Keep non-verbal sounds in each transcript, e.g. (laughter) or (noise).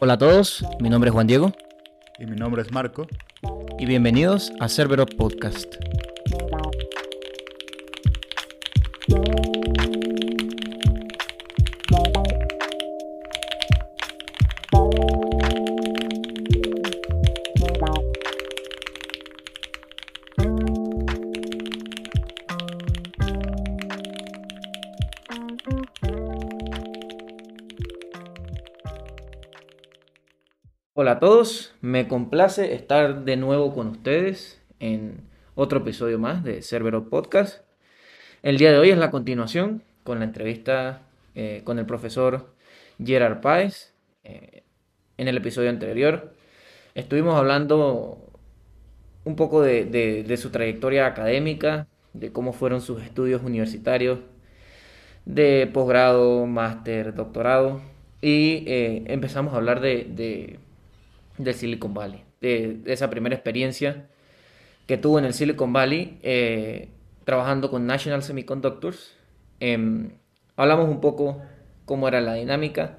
Hola a todos, mi nombre es Juan Diego. Y mi nombre es Marco. Y bienvenidos a Cerbero Podcast. Todos, me complace estar de nuevo con ustedes en otro episodio más de Cerbero Podcast. El día de hoy es la continuación con la entrevista eh, con el profesor Gerard Páez. Eh, en el episodio anterior estuvimos hablando un poco de, su trayectoria académica, de cómo fueron sus estudios universitarios de posgrado, máster, doctorado y eh, empezamos a hablar de del Silicon Valley, de, esa primera experiencia que tuvo en el Silicon Valley eh, trabajando con National Semiconductors. Em, hablamos un poco cómo era la dinámica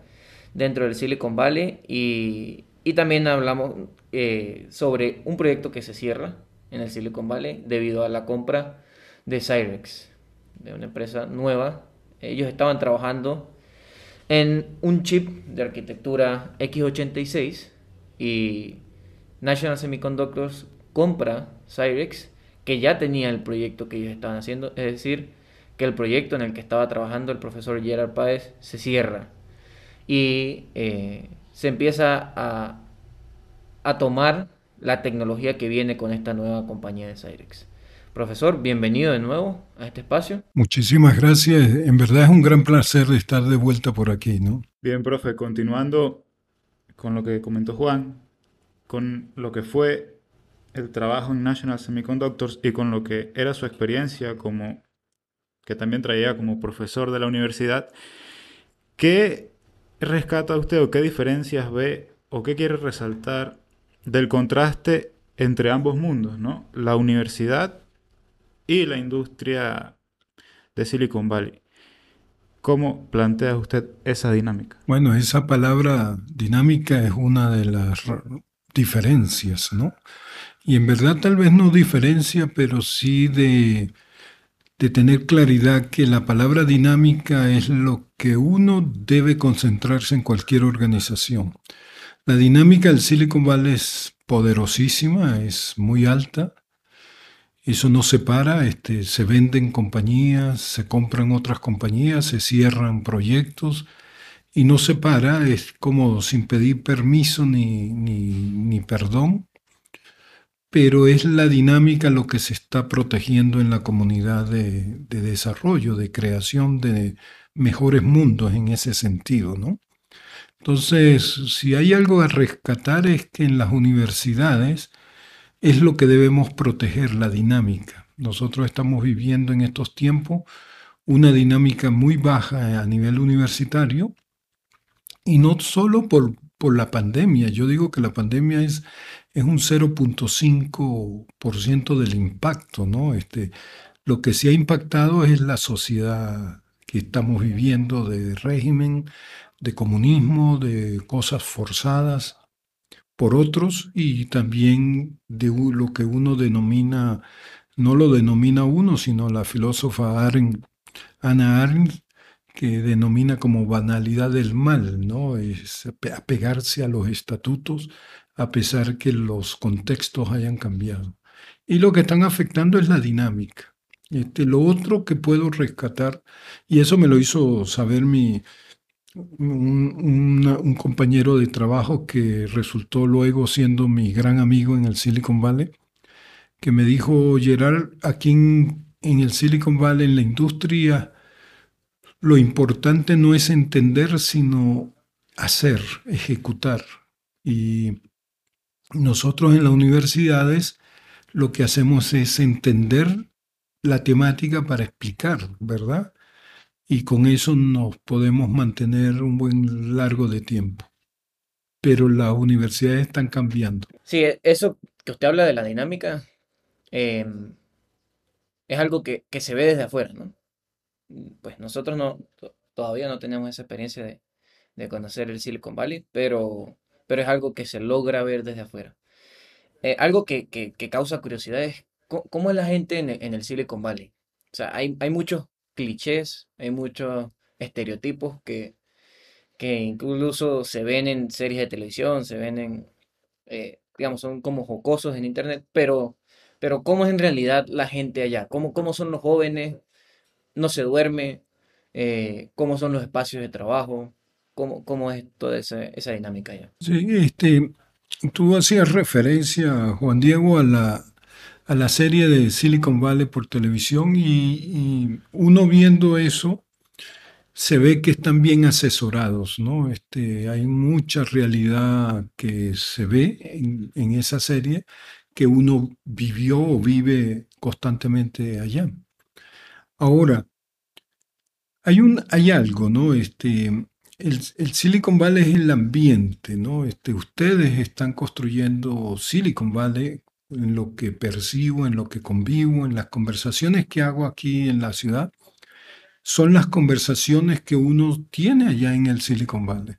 dentro del Silicon Valley y, también hablamos eh, sobre un proyecto que se cierra en el Silicon Valley debido a la compra de Cyrex, de una empresa nueva. Ellos estaban trabajando en un chip de arquitectura x86 y National Semiconductors compra Cyrex, que ya tenía el proyecto que ellos estaban haciendo, es decir, que el proyecto en el que estaba trabajando el profesor Gerard Páez se cierra y eh, se empieza a, a tomar la tecnología que viene con esta nueva compañía de Cyrex. Profesor, bienvenido de nuevo a este espacio. Muchísimas gracias. En verdad es un gran placer estar de vuelta por aquí, ¿no? Bien, profe, continuando con lo que comentó Juan, con lo que fue el trabajo en National Semiconductors y con lo que era su experiencia como que también traía como profesor de la universidad, ¿qué rescata usted o qué diferencias ve o qué quiere resaltar del contraste entre ambos mundos, ¿no? La universidad y la industria de Silicon Valley. ¿Cómo plantea usted esa dinámica? Bueno, esa palabra dinámica es una de las diferencias, ¿no? Y en verdad tal vez no diferencia, pero sí de, de tener claridad que la palabra dinámica es lo que uno debe concentrarse en cualquier organización. La dinámica del Silicon Valley es poderosísima, es muy alta, eso no se para, este, se venden compañías, se compran otras compañías, se cierran proyectos y no se para, es como sin pedir permiso ni, ni, perdón, pero es la dinámica lo que se está protegiendo en la comunidad de, de, desarrollo, de creación de mejores mundos en ese sentido, ¿no? Entonces, si hay algo a rescatar es que en las universidades es lo que debemos proteger, la dinámica. Nosotros estamos viviendo en estos tiempos una dinámica muy baja a nivel universitario y no solo por, por la pandemia. Yo digo que la pandemia es, es un 0.5% del impacto, ¿no? Este, lo que sí ha impactado es la sociedad que estamos viviendo de régimen, de comunismo, de cosas forzadas por otros y también de lo que uno denomina, no lo denomina uno, sino la filósofa Arendt, Ana Arendt, que denomina como banalidad del mal, ¿no? Es apegarse a los estatutos a pesar que los contextos hayan cambiado. Y lo que están afectando es la dinámica. Este, lo otro que puedo rescatar, y eso me lo hizo saber mi, un, compañero de trabajo que resultó luego siendo mi gran amigo en el Silicon Valley, que me dijo, Gerard, aquí en el Silicon Valley, en la industria, lo importante no es entender, sino hacer, ejecutar. Y nosotros en las universidades lo que hacemos es entender la temática para explicar, ¿verdad? Y con eso nos podemos mantener un buen largo de tiempo. Pero las universidades están cambiando. Sí, e, eso que usted habla de la dinámica em, es algo que, que se ve desde afuera, ¿no? Pues nosotros no, todavía no tenemos esa experiencia de, de conocer el Silicon Valley, pero, pero es algo que se logra ver desde afuera. Eh, algo que, que, causa curiosidad es cómo, es la gente en, en, el Silicon Valley. O sea, hay, hay muchos clichés, hay muchos estereotipos que, que incluso se ven en series de televisión, se ven en, eh, digamos, son como jocosos en internet, pero, pero ¿cómo es en realidad la gente allá? ¿Cómo, cómo son los jóvenes? ¿No se duerme? Eh, ¿Cómo son los espacios de trabajo? ¿Cómo, cómo es toda esa, esa dinámica allá? Sí, este, tú hacías referencia, Juan Diego, a la, a la serie de Silicon Valley por televisión y, uno viendo eso se ve que están bien asesorados, ¿no? Este, hay mucha realidad que se ve en, en esa serie que uno vivió o vive constantemente allá. Ahora, hay, un, hay algo, ¿no? Este, el, el, Silicon Valley es el ambiente, ¿no? Este, ustedes están construyendo Silicon Valley en lo que percibo, en lo que convivo, en las conversaciones que hago aquí en la ciudad, son las conversaciones que uno tiene allá en el Silicon Valley.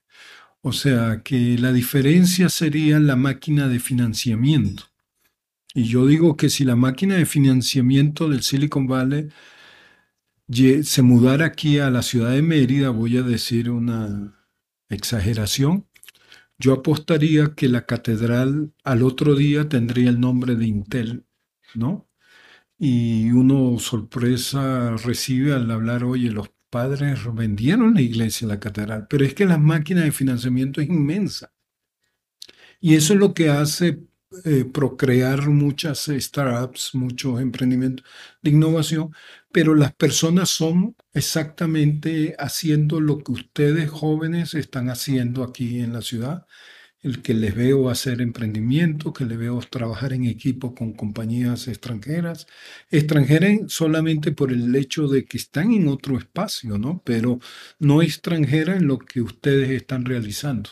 O sea, que la diferencia sería la máquina de financiamiento. Y yo digo que si la máquina de financiamiento del Silicon Valley se mudara aquí a la ciudad de Mérida, voy a decir una exageración, yo apostaría que la catedral al otro día tendría el nombre de Intel, ¿no? Y uno sorpresa recibe al hablar, oye, los padres vendieron la iglesia, la catedral, pero es que la máquina de financiamiento es inmensa. Y eso es lo que hace eh, procrear muchas startups, muchos emprendimientos de innovación, pero las personas son exactamente haciendo lo que ustedes jóvenes están haciendo aquí en la ciudad, el que les veo hacer emprendimiento, que les veo trabajar en equipo con compañías extranjeras, extranjeras solamente por el hecho de que están en otro espacio, ¿no? Pero no extranjera en lo que ustedes están realizando.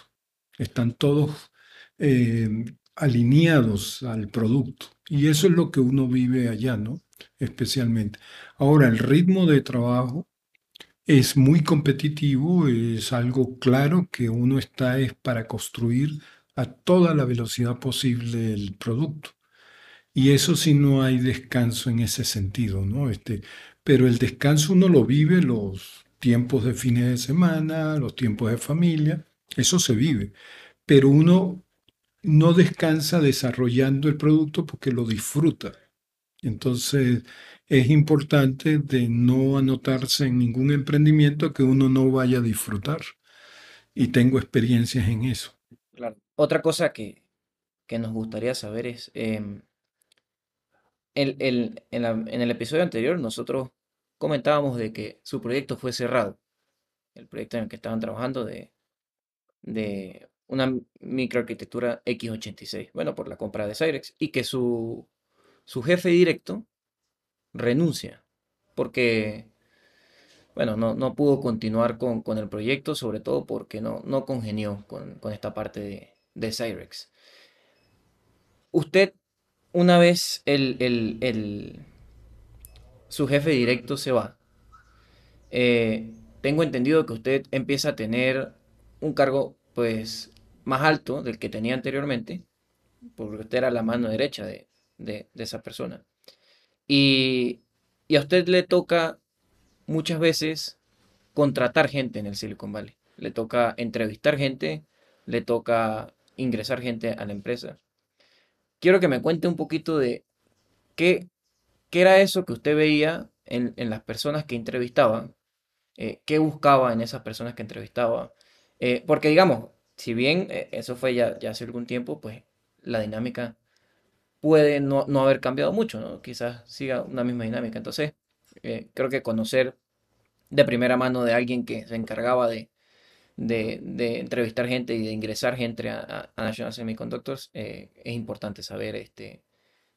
Están todos eh, alineados al producto. Y eso es lo que uno vive allá, ¿no? Especialmente. Ahora, el ritmo de trabajo es muy competitivo, es algo claro que uno está es para construir a toda la velocidad posible el producto. Y eso sí no hay descanso en ese sentido, ¿no? Este, pero el descanso uno lo vive los tiempos de fines de semana, los tiempos de familia, eso se vive. Pero uno no descansa desarrollando el producto porque lo disfruta. Entonces, es importante de no anotarse en ningún emprendimiento que uno no vaya a disfrutar. Y tengo experiencias en eso. Otra cosa que, que nos gustaría saber es, eh, el, el, en, el episodio anterior nosotros comentábamos de que su proyecto fue cerrado, el proyecto en el que estaban trabajando de, de una microarquitectura x86, bueno, por la compra de Cyrex, y que su, su jefe directo renuncia, porque, bueno, no, no pudo continuar con, con, el proyecto, sobre todo porque no, no congenió con, con esta parte de, de, Cyrex. Usted, una vez el, el, el, su jefe directo se va, eh, tengo entendido que usted empieza a tener un cargo pues más alto del que tenía anteriormente, porque usted era la mano derecha de, de, de esa persona. Y, y, a usted le toca muchas veces contratar gente en el Silicon Valley. Le toca entrevistar gente, le toca ingresar gente a la empresa. Quiero que me cuente un poquito de qué, qué era eso que usted veía en, en las personas que entrevistaban, eh, qué buscaba en esas personas que entrevistaba. Eh, porque digamos, si bien eh, eso fue ya, ya, hace algún tiempo, pues la dinámica puede no, no, haber cambiado mucho, ¿no? Quizás siga una misma dinámica. Entonces, eh, creo que conocer de primera mano de alguien que se encargaba de, de, entrevistar gente y de ingresar gente a, a National Semiconductors, eh, es importante saber este,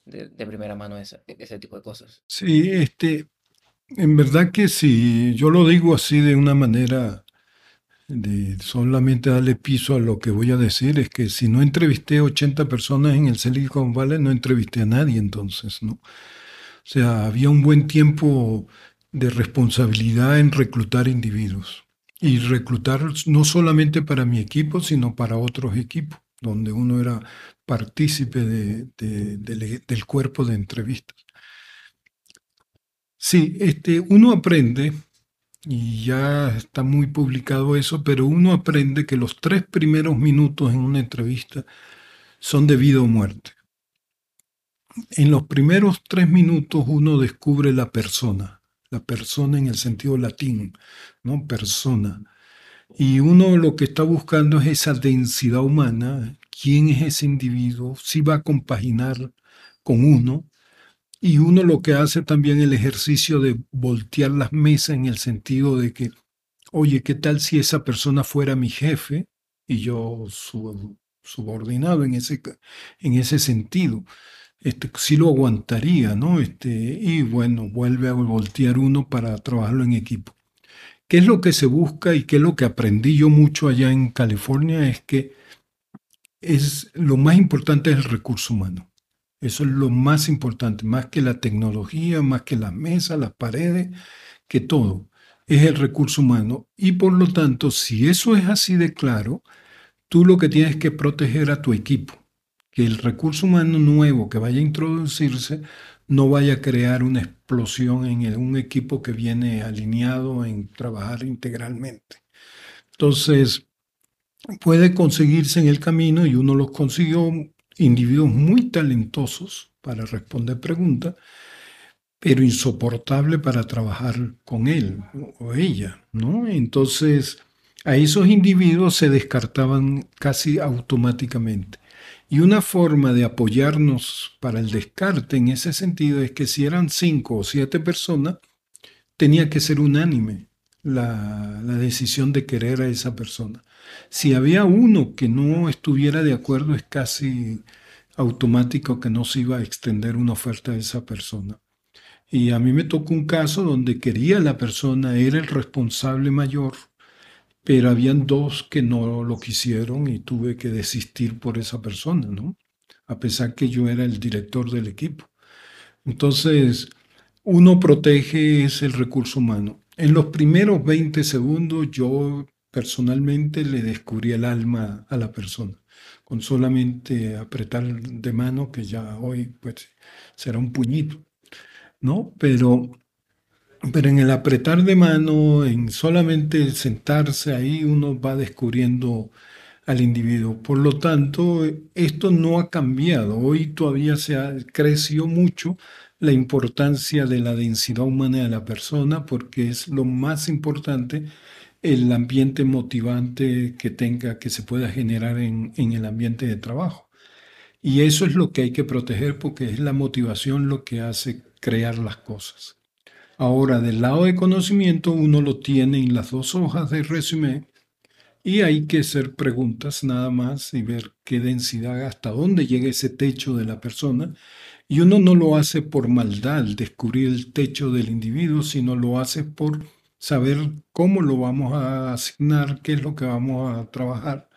de, de primera mano esa- ese tipo de cosas. Sí, este, en verdad que sí, yo lo digo así de una manera solamente darle piso a lo que voy a decir, es que si no entrevisté 80 personas en el Silicon Valley, no entrevisté a nadie entonces, ¿no? O sea, había un buen tiempo de responsabilidad en reclutar individuos y reclutar no solamente para mi equipo, sino para otros equipos, donde uno era partícipe de- de- del- del cuerpo de entrevistas. Sí, este, uno aprende, y ya está muy publicado eso, pero uno aprende que los tres primeros minutos en una entrevista son de vida o muerte. En los primeros tres minutos uno descubre la persona, la persona en el sentido latino, ¿no? Persona. Y uno lo que está buscando es esa densidad humana, quién es ese individuo, si va a compaginar con uno, y uno lo que hace también el ejercicio de voltear las mesas en el sentido de que, oye, ¿qué tal si esa persona fuera mi jefe y yo su subordinado en ese, en ese sentido? Este, sí lo aguantaría, ¿no? Este, y bueno, vuelve a voltear uno para trabajarlo en equipo. ¿Qué es lo que se busca y qué es lo que aprendí yo mucho allá en California? Es que es, lo más importante es el recurso humano. Eso es lo más importante, más que la tecnología, más que las mesas, las paredes, que todo. Es el recurso humano. Y por lo tanto, si eso es así de claro, tú lo que tienes que proteger a tu equipo. Que el recurso humano nuevo que vaya a introducirse no vaya a crear una explosión en el- un equipo que viene alineado en trabajar integralmente. Entonces, puede conseguirse en el camino y uno los consiguió individuos muy talentosos para responder preguntas, pero insoportable para trabajar con él o ella, ¿no? Entonces, a esos individuos se descartaban casi automáticamente. Y una forma de apoyarnos para el descarte en ese sentido es que si eran cinco o siete personas, tenía que ser unánime la, la decisión de querer a esa persona. Si había uno que no estuviera de acuerdo, es casi automático que no se iba a extender una oferta a esa persona. Y a mí me tocó un caso donde quería la persona, era el responsable mayor, pero habían dos que no lo quisieron y tuve que desistir por esa persona, ¿no? A pesar que yo era el director del equipo. Entonces, uno protege es el recurso humano. En los primeros 20 segundos yo personalmente le descubrí el alma a la persona, con solamente apretar de mano, que ya hoy pues será un puñito, ¿no? Pero, pero en el apretar de mano, en solamente sentarse ahí, uno va descubriendo al individuo. Por lo tanto, esto no ha cambiado. Hoy todavía se ha creció mucho la importancia de la densidad humana de la persona porque es lo más importante el ambiente motivante que tenga, que se pueda generar en, el ambiente de trabajo. Y eso es lo que hay que proteger porque es la motivación lo que hace crear las cosas. Ahora, del lado de conocimiento, uno lo tiene en las dos hojas de resumen y hay que hacer preguntas nada más y ver qué densidad, hasta dónde llega ese techo de la persona. Y uno no lo hace por maldad, descubrir el techo del individuo, sino lo hace por saber cómo lo vamos a asignar, qué es lo que vamos a trabajar.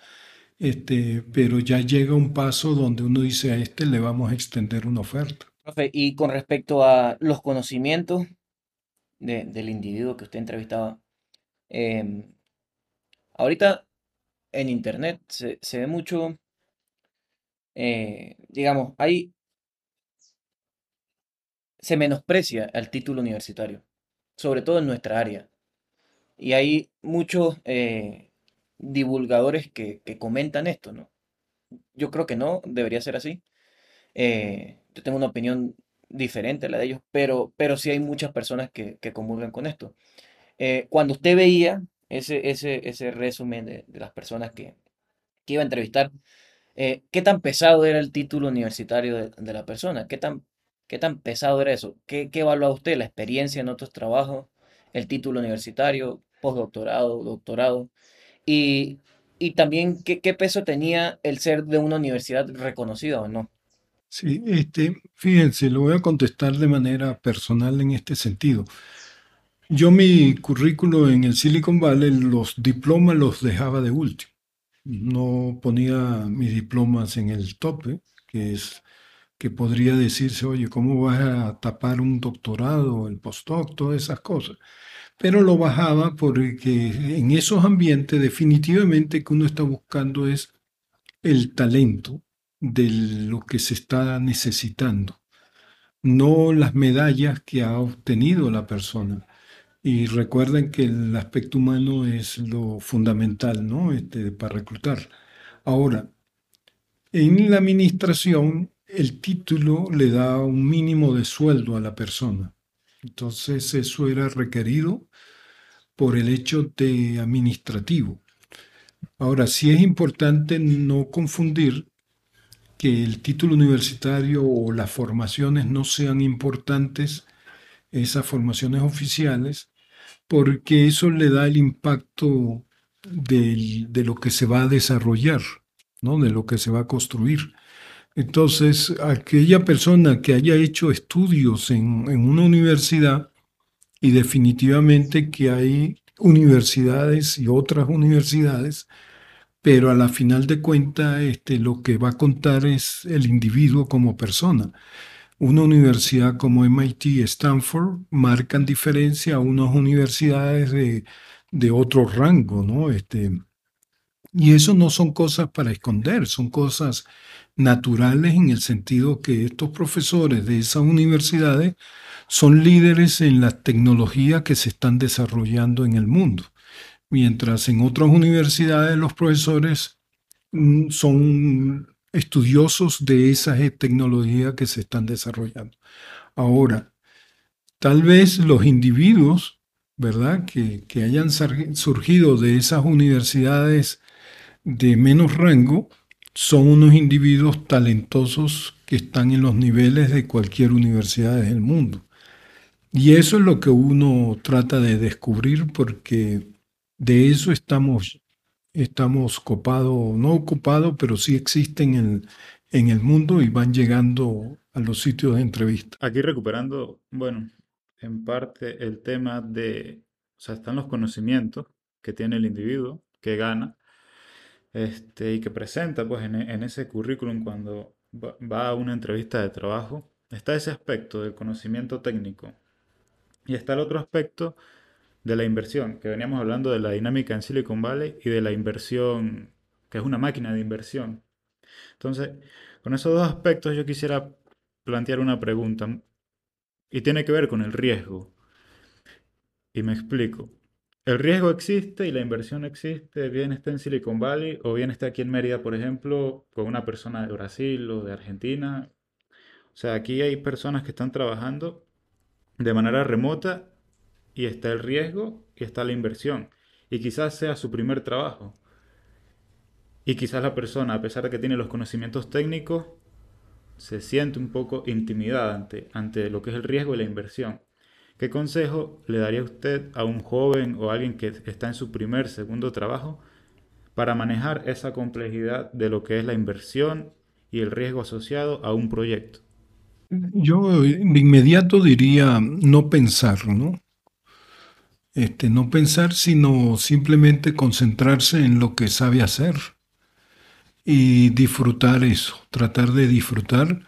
Este, pero ya llega un paso donde uno dice a este le vamos a extender una oferta. Profe, y con respecto a los conocimientos de- del individuo que usted entrevistaba, em, ahorita en internet se, se ve mucho, eh, digamos, hay, se menosprecia el título universitario, sobre todo en nuestra área. Y hay muchos eh, divulgadores que, que comentan esto, ¿no? Yo creo que no, debería ser así. Eh, yo tengo una opinión diferente a la de ellos, pero, pero sí hay muchas personas que, que comulgan con esto. Eh, cuando usted veía ese, ese, ese resumen de, las personas que, que iba a entrevistar, ¿qué tan pesado era el título universitario de, la persona? ¿Qué tan, qué tan pesado era eso? ¿Qué, qué evalúa usted? ¿La experiencia en otros trabajos? ¿El título universitario? ¿Postdoctorado? ¿Doctorado? Y, y también, ¿qué, qué peso tenía el ser de una universidad reconocida o no? Sí, este, fíjense, lo voy a contestar de manera personal en este sentido. Yo mi currículo en el Silicon Valley, los diplomas los dejaba de último. No ponía mis diplomas en el tope, que es que podría decirse, oye, ¿cómo vas a tapar un doctorado, el postdoc, todas esas cosas? Pero lo bajaba porque en esos ambientes definitivamente que uno está buscando es el talento de lo que se está necesitando, no las medallas que ha obtenido la persona. Y recuerden que el aspecto humano es lo fundamental, ¿no? Este, para reclutar. Ahora, en la administración, el título le da un mínimo de sueldo a la persona. Entonces, eso era requerido por el hecho de administrativo. Ahora, sí es importante no confundir que el título universitario o las formaciones no sean importantes, esas formaciones oficiales, porque eso le da el impacto de, lo que se va a desarrollar, ¿no? de lo que se va a construir. Entonces, aquella persona que haya hecho estudios en, en una universidad, y definitivamente que hay universidades y otras universidades, pero a la final de cuentas este, lo que va a contar es el individuo como persona. Una universidad como MIT Stanford marcan diferencia a unas universidades de, de otro rango, ¿no? Este, y eso no son cosas para esconder, son cosas naturales en el sentido que estos profesores de esas universidades son líderes en las tecnologías que se están desarrollando en el mundo, mientras en otras universidades los profesores mm, son estudiosos de esas tecnologías que se están desarrollando. Ahora, tal vez los individuos, ¿verdad?, que, que hayan surgido de esas universidades de menos rango, son unos individuos talentosos que están en los niveles de cualquier universidad del mundo. Y eso es lo que uno trata de descubrir porque de eso estamos, estamos copados, no ocupados, pero sí existen en, en el mundo y van llegando a los sitios de entrevista. Aquí recuperando, bueno, en parte el tema de, o sea, están los conocimientos que tiene el individuo, que gana, este, y que presenta pues en, en ese currículum cuando va a una entrevista de trabajo. Está ese aspecto del conocimiento técnico y está el otro aspecto de la inversión, que veníamos hablando de la dinámica en Silicon Valley y de la inversión, que es una máquina de inversión. Entonces, con esos dos aspectos yo quisiera plantear una pregunta y tiene que ver con el riesgo. Y me explico. El riesgo existe y la inversión existe, bien está en Silicon Valley o bien está aquí en Mérida, por ejemplo, con una persona de Brasil o de Argentina. O sea, aquí hay personas que están trabajando de manera remota y está el riesgo y está la inversión. Y quizás sea su primer trabajo. Y quizás la persona, a pesar de que tiene los conocimientos técnicos, se siente un poco intimidada ante, ante lo que es el riesgo y la inversión. ¿Qué consejo le daría usted a un joven o a alguien que está en su primer, segundo trabajo para manejar esa complejidad de lo que es la inversión y el riesgo asociado a un proyecto? Yo de inmediato diría no pensar, ¿no? Este, no pensar, sino simplemente concentrarse en lo que sabe hacer y disfrutar eso, tratar de disfrutar,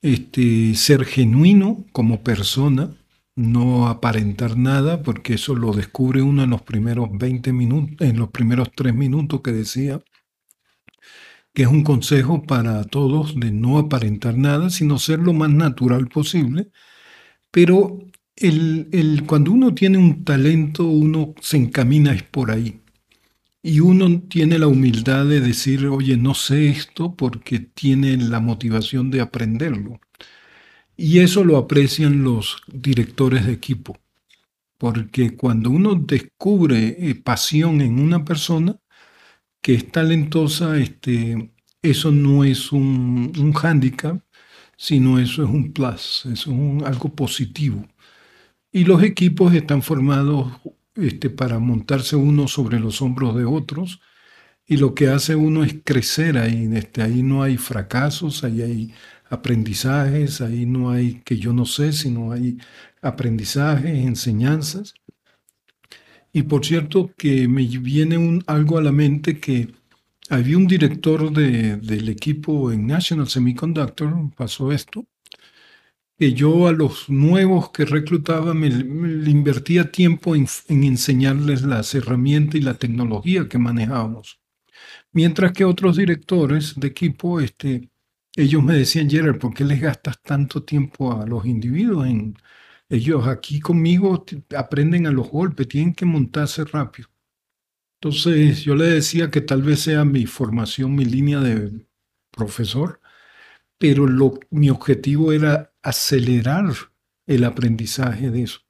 este, ser genuino como persona, no aparentar nada, porque eso lo descubre uno en los primeros 20 minutos, en los primeros 3 minutos que decía, que es un consejo para todos de no aparentar nada, sino ser lo más natural posible. Pero el, cuando uno tiene un talento, uno se encamina por ahí. Y uno tiene la humildad de decir, oye, no sé esto porque tiene la motivación de aprenderlo. Y eso lo aprecian los directores de equipo. Porque cuando uno descubre eh, pasión en una persona, que es talentosa, este, eso no es un, un hándicap, sino eso es un plus, es un, algo positivo. Y los equipos están formados este, para montarse uno sobre los hombros de otros y lo que hace uno es crecer ahí. Este, ahí no hay fracasos, ahí hay aprendizajes, ahí no hay que yo no sé, sino hay aprendizajes, enseñanzas. Y por cierto que me viene un, algo a la mente que había un director del equipo en National Semiconductor, pasó esto, que yo a los nuevos que reclutaba me, invertía tiempo en, enseñarles las herramientas y la tecnología que manejábamos. Mientras que otros directores de equipo, este, ellos me decían, Gerard, ¿por qué les gastas tanto tiempo a los individuos? Ellos aquí conmigo aprenden a los golpes, tienen que montarse rápido. Entonces yo le decía que tal vez sea mi formación, mi línea de profesor, pero lo, mi objetivo era acelerar el aprendizaje de eso.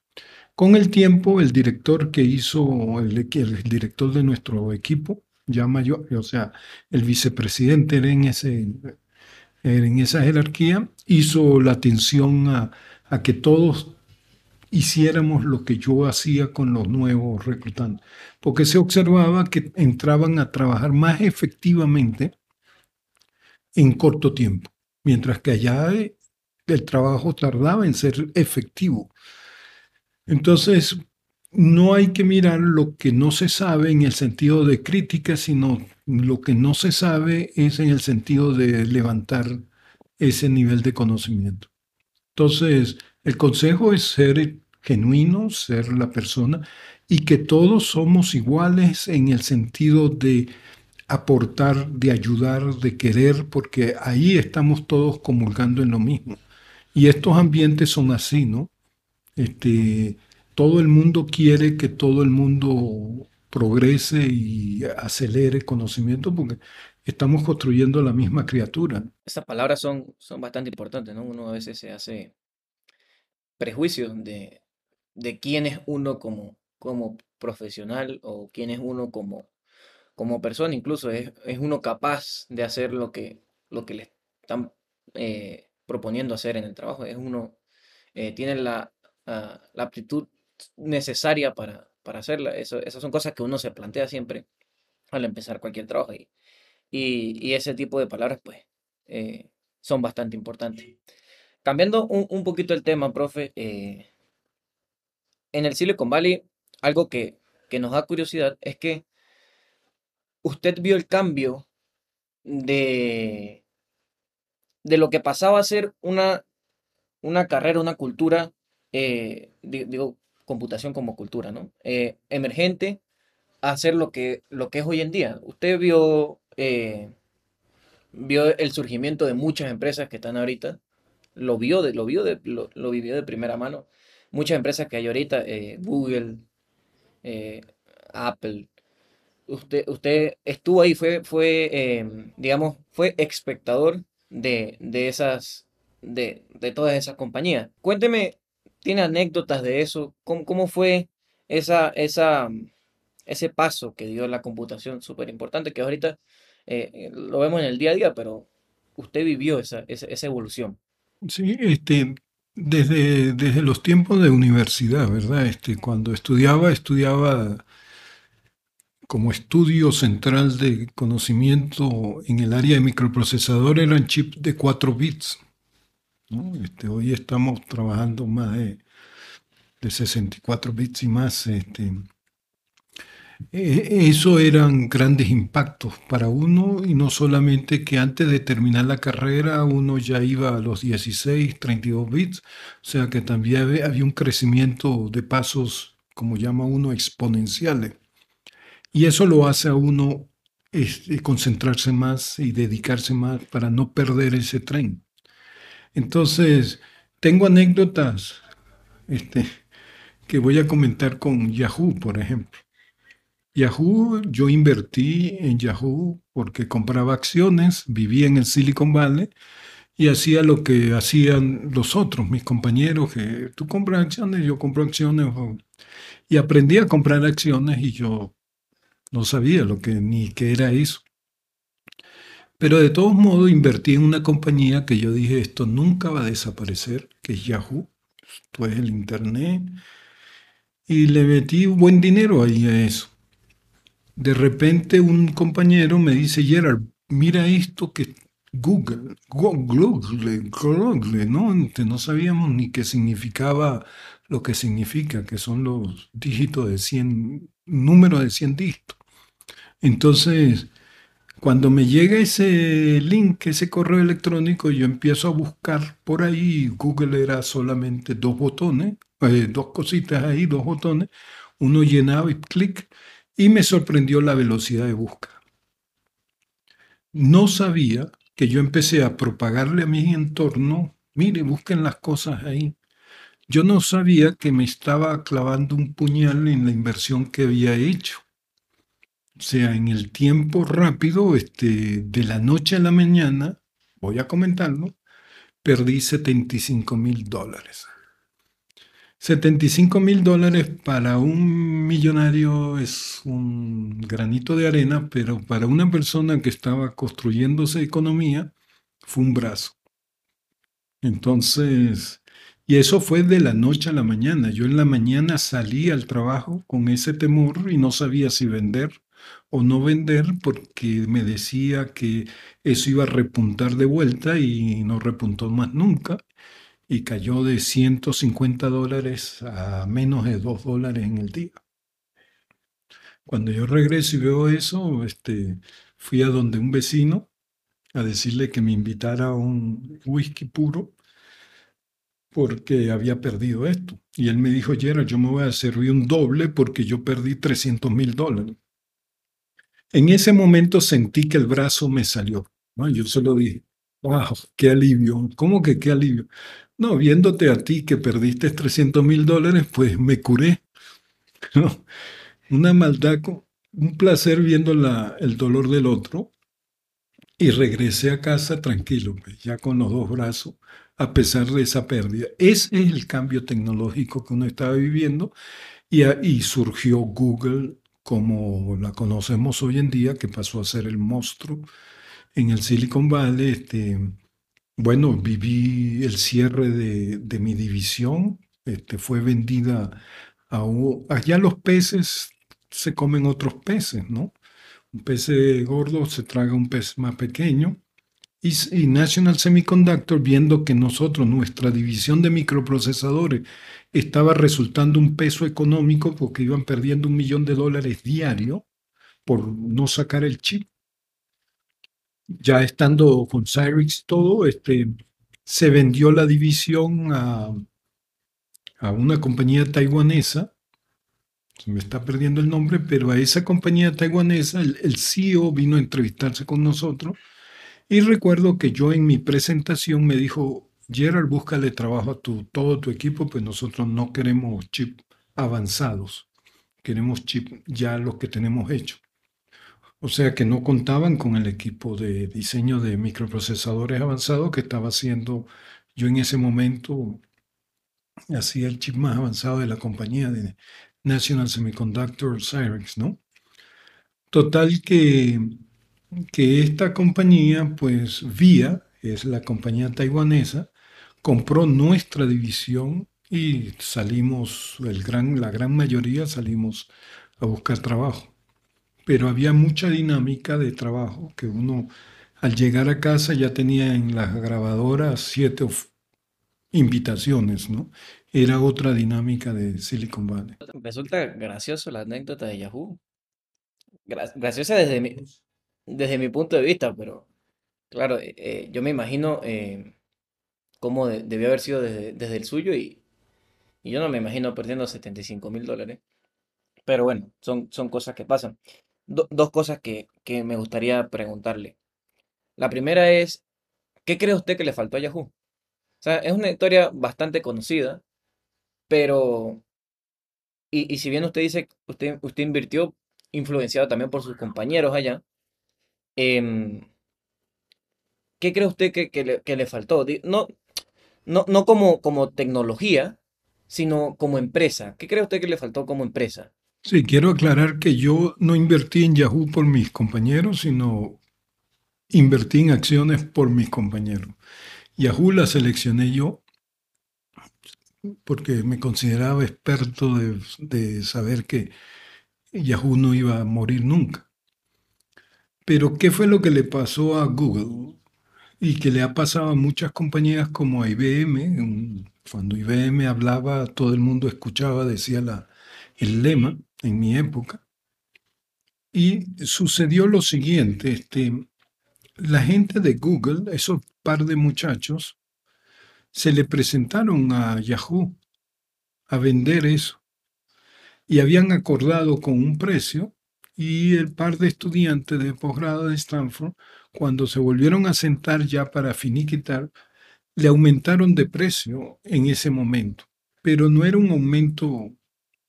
Con el tiempo, el director que hizo, el, el director de nuestro equipo, ya mayor, o sea, el vicepresidente era en, ese, en esa jerarquía, hizo la atención a, que todos hiciéramos lo que yo hacía con los nuevos reclutantes, porque se observaba que entraban a trabajar más efectivamente en corto tiempo, mientras que allá el trabajo tardaba en ser efectivo. Entonces, no hay que mirar lo que no se sabe en el sentido de crítica, sino lo que no se sabe es en el sentido de levantar ese nivel de conocimiento. Entonces, el consejo es ser genuino, ser la persona y que todos somos iguales en el sentido de aportar, de ayudar, de querer, porque ahí estamos todos comulgando en lo mismo. Y estos ambientes son así, ¿no? Este, todo el mundo quiere que todo el mundo progrese y acelere conocimiento porque estamos construyendo la misma criatura. Esas palabras son, son bastante importantes, ¿no? Uno a veces se hace prejuicios de, de quién es uno como, como profesional o quién es uno como, como persona, incluso es, uno capaz de hacer lo que, lo que le están eh, proponiendo hacer en el trabajo, es uno, eh, tiene la, ah, la, aptitud necesaria para, para hacerla. Eso, esas son cosas que uno se plantea siempre al empezar cualquier trabajo y, y, ese tipo de palabras pues eh, son bastante importantes. Cambiando un, un, poquito el tema, profe, en el Silicon Valley, algo que, nos da curiosidad es que usted vio el cambio de, de lo que pasaba a ser una, una carrera, una cultura, eh, digo, computación como cultura, ¿no? Eh, emergente a ser lo que, lo que es hoy en día. Usted vio, eh, vio el surgimiento de muchas empresas que están ahorita, lo vio, de, lo, vio de, lo vivió de primera mano muchas empresas que hay ahorita, eh, Google, Apple. Usted, usted estuvo ahí, fue, fue em, digamos, fue espectador de, esas, de, todas esas compañías. Cuénteme, ¿tiene anécdotas de eso? ¿Cómo, fue esa, esa, ese paso que dio la computación súper importante, que ahorita eh, lo vemos en el día a día, pero usted vivió esa evolución? Sí, este, desde, desde los tiempos de universidad, ¿verdad? Este, cuando estudiaba, estudiaba como estudio central de conocimiento en el área de microprocesador eran chips de 4 bits. Este, hoy estamos trabajando más de, de 64 bits y más. Este, eh, eso eran grandes impactos para uno y no solamente que antes de terminar la carrera uno ya iba a los 16, 32 bits, o sea que también había un crecimiento de pasos, como llama uno, exponenciales. Y eso lo hace a uno este, concentrarse más y dedicarse más para no perder ese tren. Entonces, tengo anécdotas este, que voy a comentar con Yahoo, por ejemplo. Yahoo, yo invertí en Yahoo porque compraba acciones, vivía en el Silicon Valley y hacía lo que hacían los otros, mis compañeros, que tú compras acciones, yo compro acciones. Y aprendí a comprar acciones y yo no sabía lo que ni qué era eso. Pero de todos modos invertí en una compañía que yo dije, esto nunca va a desaparecer, que es Yahoo. Esto es el Internet. Y le metí buen dinero ahí a eso de repente un compañero me dice, Gerard, mira esto que Google, Google, Google, ¿no? No sabíamos ni qué significaba lo que significa, que son los dígitos de 100, números de 100 dígitos. Entonces, cuando me llega ese link, ese correo electrónico, yo empiezo a buscar por ahí. Google era solamente dos botones, eh, dos cositas ahí, dos botones. Uno llenaba y clic, y me sorprendió la velocidad de búsqueda. No sabía que yo empecé a propagarle a mi entorno, mire, busquen las cosas ahí. Yo no sabía que me estaba clavando un puñal en la inversión que había hecho. O sea, en el tiempo rápido, este, de la noche a la mañana, voy a comentarlo, perdí 75 mil dólares. 75 mil dólares para un millonario es un granito de arena, pero para una persona que estaba construyéndose economía fue un brazo. Entonces, y eso fue de la noche a la mañana. Yo en la mañana salí al trabajo con ese temor y no sabía si vender o no vender porque me decía que eso iba a repuntar de vuelta y no repuntó más nunca y cayó de 150 dólares a menos de 2 dólares en el día. Cuando yo regreso y veo eso, este, fui a donde un vecino a decirle que me invitara a un whisky puro porque había perdido esto. Y él me dijo, Gerald, yo me voy a servir un doble porque yo perdí 300 mil dólares. En ese momento sentí que el brazo me salió. Yo se lo dije, wow, qué alivio. ¿Cómo que qué alivio? No, viéndote a ti que perdiste 300 mil dólares, pues me curé. (laughs) ¿no? Una maldad, un placer viendo el dolor del otro. Y regresé a casa tranquilo, pues, ya con los dos brazos, a pesar de esa pérdida. Ese es el cambio tecnológico que uno estaba viviendo y, y surgió Google como la conocemos hoy en día, que pasó a ser el monstruo en el Silicon Valley. Este, bueno, viví el cierre de, mi división, este, fue vendida a... Allá los peces se comen otros peces, ¿no? Un pez gordo se traga un pez más pequeño. Y, y, National Semiconductor, viendo que nosotros, nuestra división de microprocesadores, estaba resultando un peso económico porque iban perdiendo un millón de dólares diario por no sacar el chip, ya estando con Cyrix todo, este, se vendió la división a, a una compañía taiwanesa, se me está perdiendo el nombre, pero a esa compañía taiwanesa el, el CEO vino a entrevistarse con nosotros y recuerdo que yo en mi presentación me dijo, Gerald, búscale trabajo a tu, todo tu equipo, pues nosotros no queremos chip avanzados, queremos chip ya los que tenemos hechos. O sea que no contaban con el equipo de diseño de microprocesadores avanzados que estaba haciendo yo en ese momento. Hacía el chip más avanzado de la compañía de National Semiconductor Cyrix, ¿no? Total que, que esta compañía, pues VIA, es la compañía taiwanesa, compró nuestra división y salimos, el gran, la gran mayoría salimos a buscar trabajo pero había mucha dinámica de trabajo que uno al llegar a casa ya tenía en las grabadoras siete invitaciones, ¿no? Era otra dinámica de Silicon Valley. Resulta gracioso la anécdota de Yahoo. graciosa desde mi, desde mi punto de vista, pero claro, eh, eh, yo me imagino eh, cómo debió haber sido desde, el suyo y, y, yo no me imagino perdiendo 75 mil dólares. Pero bueno, son, son cosas que pasan dos cosas que, me gustaría preguntarle. La primera es, ¿qué cree usted que le faltó a Yahoo? O sea, es una historia bastante conocida, pero, y, si bien usted dice, usted, usted invirtió influenciado también por sus compañeros allá, em, ¿qué cree usted que, le, faltó? No, no, como tecnología, sino como empresa. ¿Qué cree usted que le faltó como empresa? Sí, quiero aclarar que yo no invertí en Yahoo por mis compañeros, sino invertí en acciones por mis compañeros. Yahoo la seleccioné yo porque me consideraba experto de, saber que Yahoo no iba a morir nunca. Pero ¿qué fue lo que le pasó a Google? y que le ha pasado a muchas compañías como a IBM. Cuando IBM hablaba, todo el mundo escuchaba, decía la, el lema en mi época. Y sucedió lo siguiente, este, la gente de Google, esos par de muchachos, se le presentaron a Yahoo a vender eso. Y habían acordado con un precio y el par de estudiantes de posgrado de Stanford, cuando se volvieron a sentar ya para finiquitar, le aumentaron de precio en ese momento. Pero no era un aumento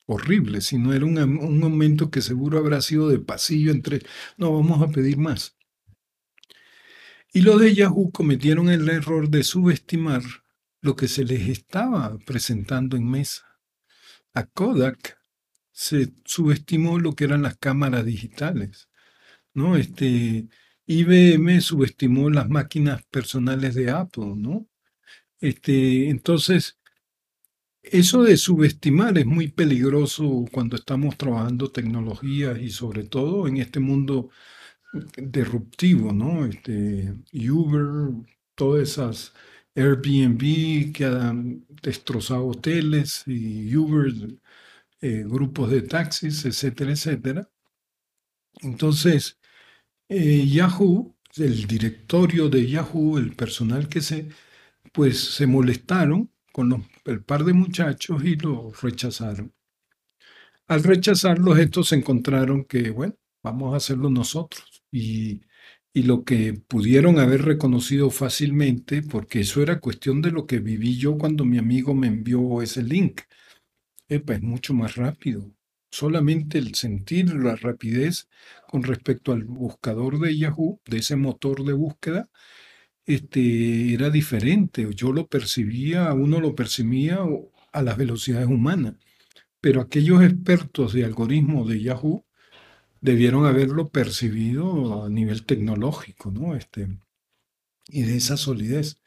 horrible, sino era un, un aumento que seguro habrá sido de pasillo entre, no, vamos a pedir más. Y los de Yahoo cometieron el error de subestimar lo que se les estaba presentando en mesa. A Kodak se subestimó lo que eran las cámaras digitales. ¿no? Este, IBM subestimó las máquinas personales de Apple, ¿no? Este, entonces, eso de subestimar es muy peligroso cuando estamos trabajando tecnologías y sobre todo en este mundo disruptivo, ¿no? Este, Uber, todas esas Airbnb que han destrozado hoteles y Uber, eh, grupos de taxis, etcétera, etcétera. Entonces, eh, Yahoo, el directorio de Yahoo, el personal que se, pues se molestaron con el par de muchachos y los rechazaron. Al rechazarlos, estos encontraron que, bueno, vamos a hacerlo nosotros. Y y lo que pudieron haber reconocido fácilmente, porque eso era cuestión de lo que viví yo cuando mi amigo me envió ese link. Es mucho más rápido. Solamente el sentir la rapidez con respecto al buscador de Yahoo, de ese motor de búsqueda, este, era diferente. Yo lo percibía, uno lo percibía a las velocidades humanas. Pero aquellos expertos de algoritmos de Yahoo debieron haberlo percibido a nivel tecnológico, ¿no? Este, y de esa solidez.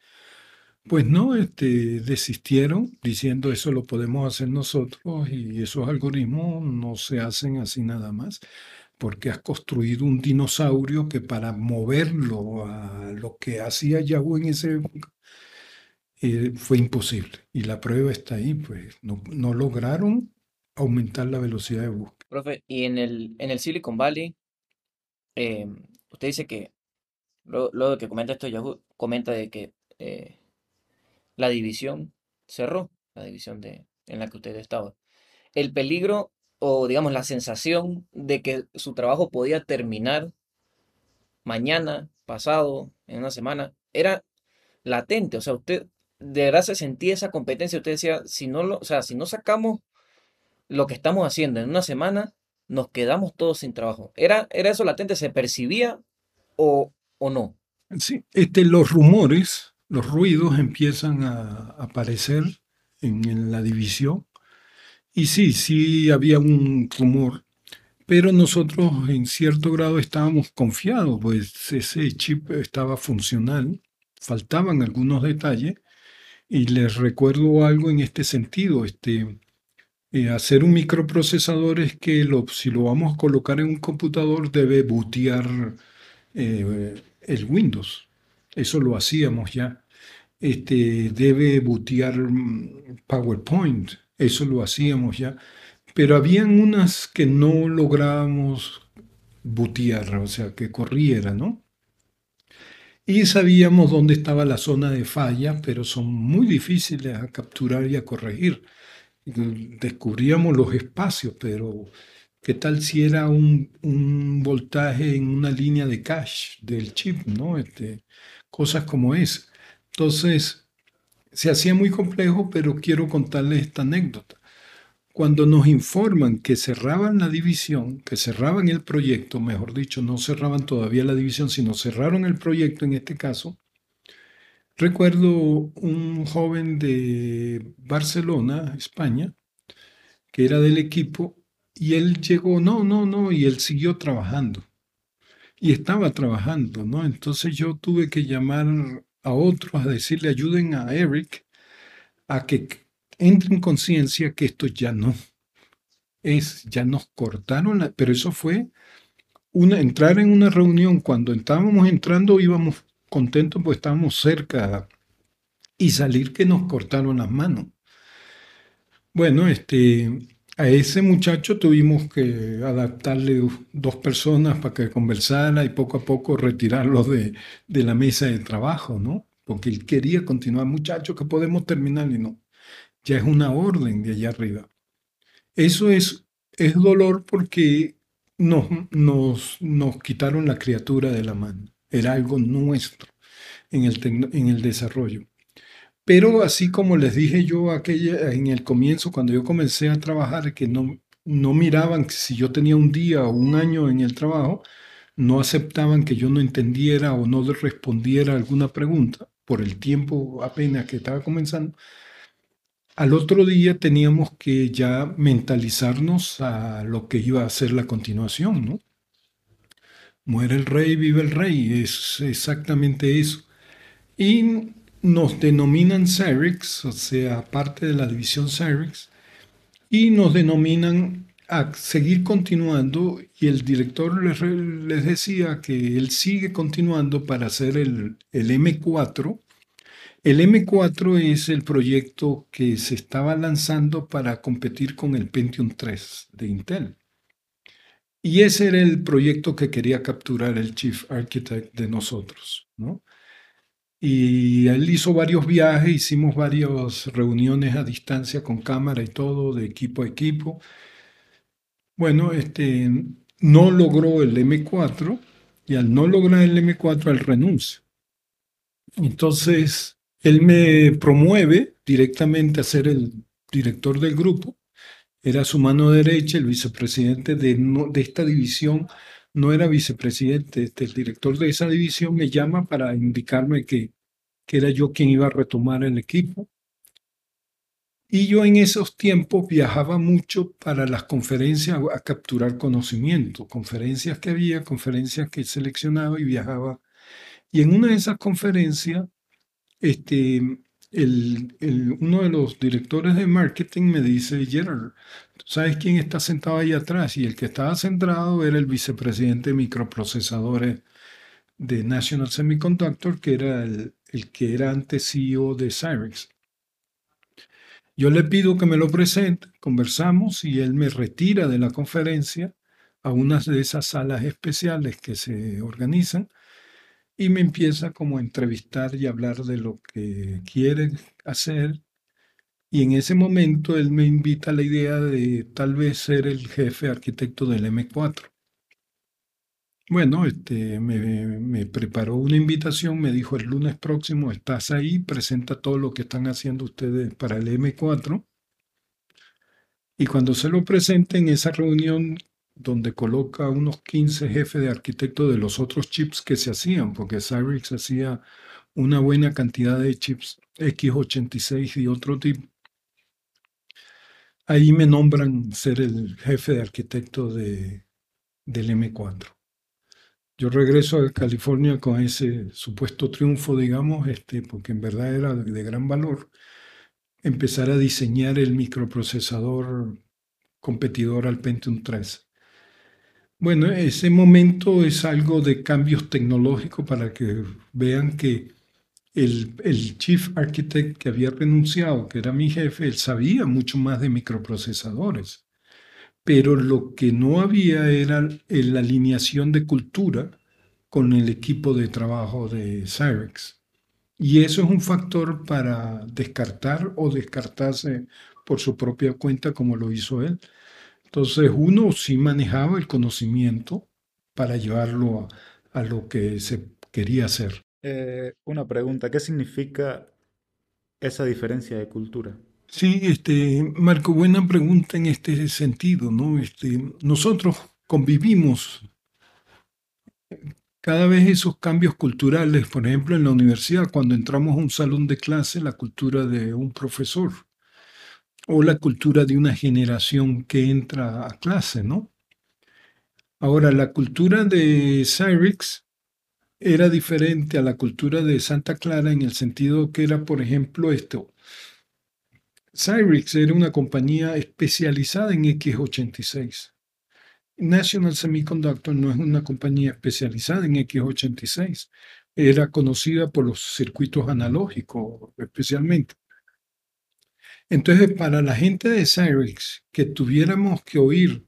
Pues no, este, desistieron diciendo eso lo podemos hacer nosotros y esos algoritmos no se hacen así nada más, porque has construido un dinosaurio que para moverlo a lo que hacía Yahoo en ese época eh, fue imposible. Y la prueba está ahí, pues no, no lograron aumentar la velocidad de búsqueda. Profe, y en el, en el Silicon Valley, em, usted dice que, luego, de que comenta esto, Yahoo comenta de que eh, la división cerró, la división de, en la que usted estaba. El peligro o digamos la sensación de que su trabajo podía terminar mañana, pasado, en una semana, era latente. O sea, usted de verdad se sentía esa competencia. Usted decía, si no lo, o sea, si no sacamos lo que estamos haciendo en una semana, nos quedamos todos sin trabajo. ¿Era, era eso latente? ¿Se percibía o, o no? Sí, este, los rumores, los ruidos empiezan a aparecer en, la división. Y sí, sí había un rumor, pero nosotros en cierto grado estábamos confiados, pues ese chip estaba funcional, faltaban algunos detalles, y les recuerdo algo en este sentido. Este, eh, hacer un microprocesador es que lo, si lo vamos a colocar en un computador debe bootear eh, el Windows. Eso lo hacíamos ya. Este, debe bootear mm, PowerPoint. Eso lo hacíamos ya. Pero habían unas que no lográbamos bootear, o sea, que corriera, ¿no? Y sabíamos dónde estaba la zona de falla, pero son muy difíciles a capturar y a corregir descubríamos los espacios, pero ¿qué tal si era un, voltaje en una línea de cache del chip, ¿no? Este, cosas como es. Entonces, se hacía muy complejo, pero quiero contarles esta anécdota. Cuando nos informan que cerraban la división, que cerraban el proyecto, mejor dicho, no cerraban todavía la división, sino cerraron el proyecto en este caso, Recuerdo un joven de Barcelona, España, que era del equipo, y él llegó, no, no, no, y él siguió trabajando. Y estaba trabajando, ¿no? Entonces yo tuve que llamar a otros a decirle, ayuden a Eric a que entre en conciencia que esto ya no es, ya nos cortaron, pero eso fue una, entrar en una reunión, cuando estábamos entrando íbamos contentos pues estábamos cerca y salir que nos cortaron las manos. Bueno, este, a ese muchacho tuvimos que adaptarle dos personas para que conversara y poco a poco retirarlo de, de la mesa de trabajo, ¿no? Porque él quería continuar, muchacho, que podemos terminar y no. Ya es una orden de allá arriba. Eso es, es dolor porque nos, nos, nos quitaron la criatura de la mano. Era algo nuestro en el, en el desarrollo. Pero así como les dije yo aquella, en el comienzo, cuando yo comencé a trabajar, que no, no miraban si yo tenía un día o un año en el trabajo, no aceptaban que yo no entendiera o no respondiera alguna pregunta por el tiempo apenas que estaba comenzando. Al otro día teníamos que ya mentalizarnos a lo que iba a ser la continuación, ¿no? Muere el rey, vive el rey, es exactamente eso. Y nos denominan Cyrix, o sea, parte de la división Cyrix, y nos denominan a seguir continuando y el director les, les decía que él sigue continuando para hacer el, el M4. El M4 es el proyecto que se estaba lanzando para competir con el Pentium 3 de Intel. Y ese era el proyecto que quería capturar el Chief Architect de nosotros, ¿no? Y él hizo varios viajes, hicimos varias reuniones a distancia con cámara y todo, de equipo a equipo. Bueno, este, no logró el M4 y al no lograr el M4 él renuncia. Entonces, él me promueve directamente a ser el director del grupo. Era su mano derecha, el vicepresidente de, de esta división no era vicepresidente, este, el director de esa división me llama para indicarme que, que era yo quien iba a retomar el equipo. Y yo en esos tiempos viajaba mucho para las conferencias a capturar conocimiento, conferencias que había, conferencias que seleccionaba y viajaba. Y en una de esas conferencias, este, uno de los directores de marketing me dice, Gerard, ¿sabes quién está sentado ahí atrás? Y el que estaba sentado era el vicepresidente de microprocesadores de National Semiconductor, que era el, que era antes CEO de Cyrix. Yo le pido que me lo presente, conversamos y él me retira de la conferencia a una de esas salas especiales que se organizan y me empieza como a entrevistar y hablar de lo que quiere hacer. Y en ese momento él me invita a la idea de tal vez ser el jefe arquitecto del M4. Bueno, este, me, preparó una invitación, me dijo el lunes próximo estás ahí, presenta todo lo que están haciendo ustedes para el M4. Y cuando se lo presente en esa reunión donde coloca unos 15 jefes de arquitectos de los otros chips que se hacían, porque Cyrix hacía una buena cantidad de chips X86 y otro tipo. Ahí me nombran ser el jefe de arquitecto de, del M4. Yo regreso a California con ese supuesto triunfo, digamos, este, porque en verdad era de gran valor, empezar a diseñar el microprocesador competidor al Pentium 3. Bueno, ese momento es algo de cambios tecnológicos para que vean que el, chief architect que había renunciado, que era mi jefe, él sabía mucho más de microprocesadores, pero lo que no había era la alineación de cultura con el equipo de trabajo de Cyrex. Y eso es un factor para descartar o descartarse por su propia cuenta como lo hizo él. Entonces uno sí manejaba el conocimiento para llevarlo a, lo que se quería hacer. Eh, una pregunta, ¿qué significa esa diferencia de cultura? Sí, este, Marco, buena pregunta en este sentido, ¿no? Este, nosotros convivimos cada vez esos cambios culturales, por ejemplo, en la universidad, cuando entramos a un salón de clase, la cultura de un profesor o la cultura de una generación que entra a clase, ¿no? Ahora, la cultura de Cyrix era diferente a la cultura de Santa Clara en el sentido que era, por ejemplo, esto. Cyrix era una compañía especializada en X86. National Semiconductor no es una compañía especializada en X86. era conocida por los circuitos analógicos especialmente. Entonces, para la gente de Cyrix, que tuviéramos que oír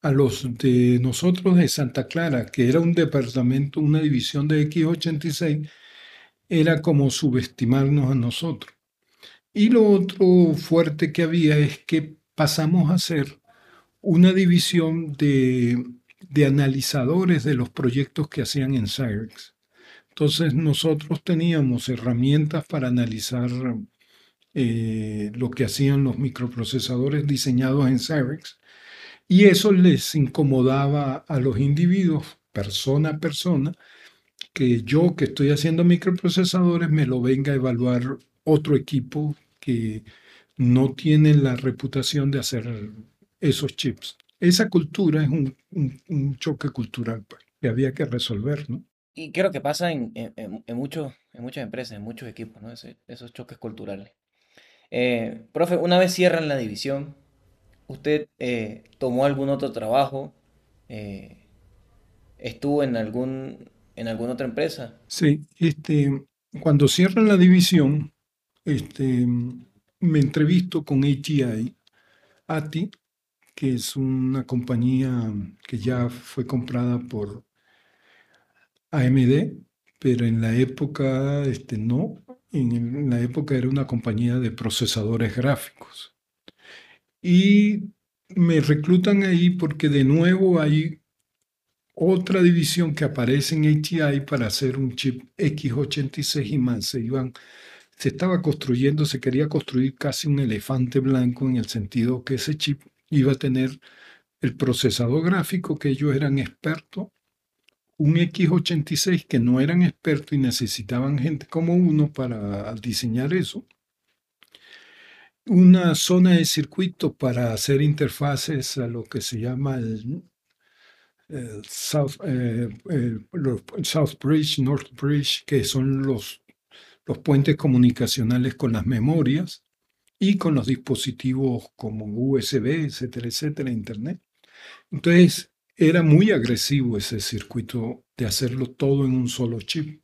a los de nosotros de Santa Clara, que era un departamento, una división de X86, era como subestimarnos a nosotros. Y lo otro fuerte que había es que pasamos a ser una división de, analizadores de los proyectos que hacían en Cyrix. Entonces nosotros teníamos herramientas para analizar eh, lo que hacían los microprocesadores diseñados en Cyrix y eso les incomodaba a los individuos, persona a persona, que yo que estoy haciendo microprocesadores me lo venga a evaluar otro equipo que no tiene la reputación de hacer esos chips. Esa cultura es un, choque cultural pues, que había que resolver, ¿no? Y creo que pasa en, muchos, en muchas empresas, en muchos equipos, ¿no? esos choques culturales. Eh, profe, una vez cierran la división, ¿usted eh, tomó algún otro trabajo? Eh, ¿Estuvo en, algún, en alguna otra empresa? Sí, este, cuando cierran la división, este, me entrevisto con ATI, ATI, que es una compañía que ya fue comprada por AMD, pero en la época este, no, en la época era una compañía de procesadores gráficos. Y me reclutan ahí porque de nuevo hay otra división que aparece en ATI para hacer un chip X86 y más. Se iban, se estaba construyendo, se quería construir casi un elefante blanco en el sentido que ese chip iba a tener el procesador gráfico que ellos eran expertos un X86 que no eran expertos y necesitaban gente como uno para diseñar eso. Una zona de circuito para hacer interfaces a lo que se llama el, South, eh, South, Bridge, North Bridge, que son los, los puentes comunicacionales con las memorias y con los dispositivos como USB, etcétera, etcétera, Internet. Entonces, era muy agresivo ese circuito de hacerlo todo en un solo chip.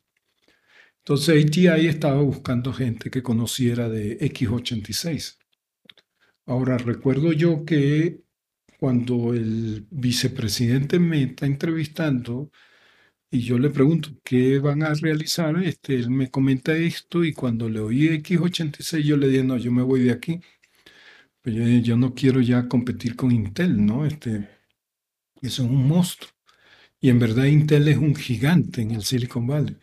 Entonces ATI estaba buscando gente que conociera de X86. Ahora recuerdo yo que cuando el vicepresidente me está entrevistando y yo le pregunto qué van a realizar, este, él me comenta esto y cuando le oí X86 yo le dije, no, yo me voy de aquí. Yo, yo no quiero ya competir con Intel, ¿no? Este, eso es un monstruo. Y en verdad Intel es un gigante en el Silicon Valley.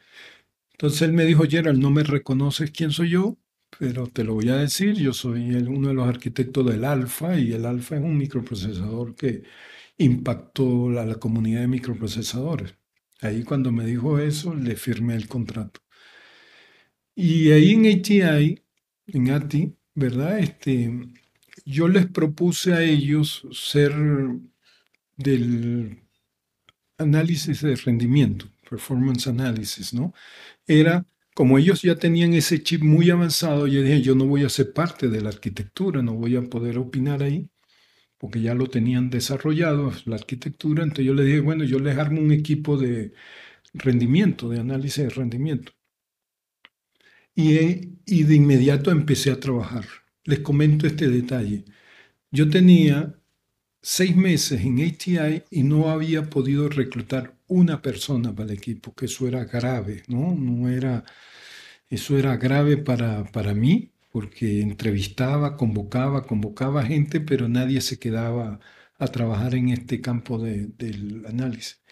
Entonces él me dijo, Gerald, no me reconoces quién soy yo, pero te lo voy a decir, yo soy uno de los arquitectos del Alfa y el Alfa es un microprocesador que impactó a la comunidad de microprocesadores. Ahí cuando me dijo eso, le firmé el contrato. Y ahí en ATI, en ATI, ¿verdad? Este, yo les propuse a ellos ser del análisis de rendimiento, performance analysis, ¿no? Era, como ellos ya tenían ese chip muy avanzado, yo dije, yo no voy a ser parte de la arquitectura, no voy a poder opinar ahí, porque ya lo tenían desarrollado, la arquitectura, entonces yo le dije, bueno, yo les armo un equipo de rendimiento, de análisis de rendimiento. Y, y de inmediato empecé a trabajar. Les comento este detalle. Yo tenía seis meses en ATI y no había podido reclutar una persona para el equipo, que eso era grave, ¿no? No era, eso era grave para, para mí, porque entrevistaba, convocaba, convocaba gente, pero nadie se quedaba a trabajar en este campo del análisis.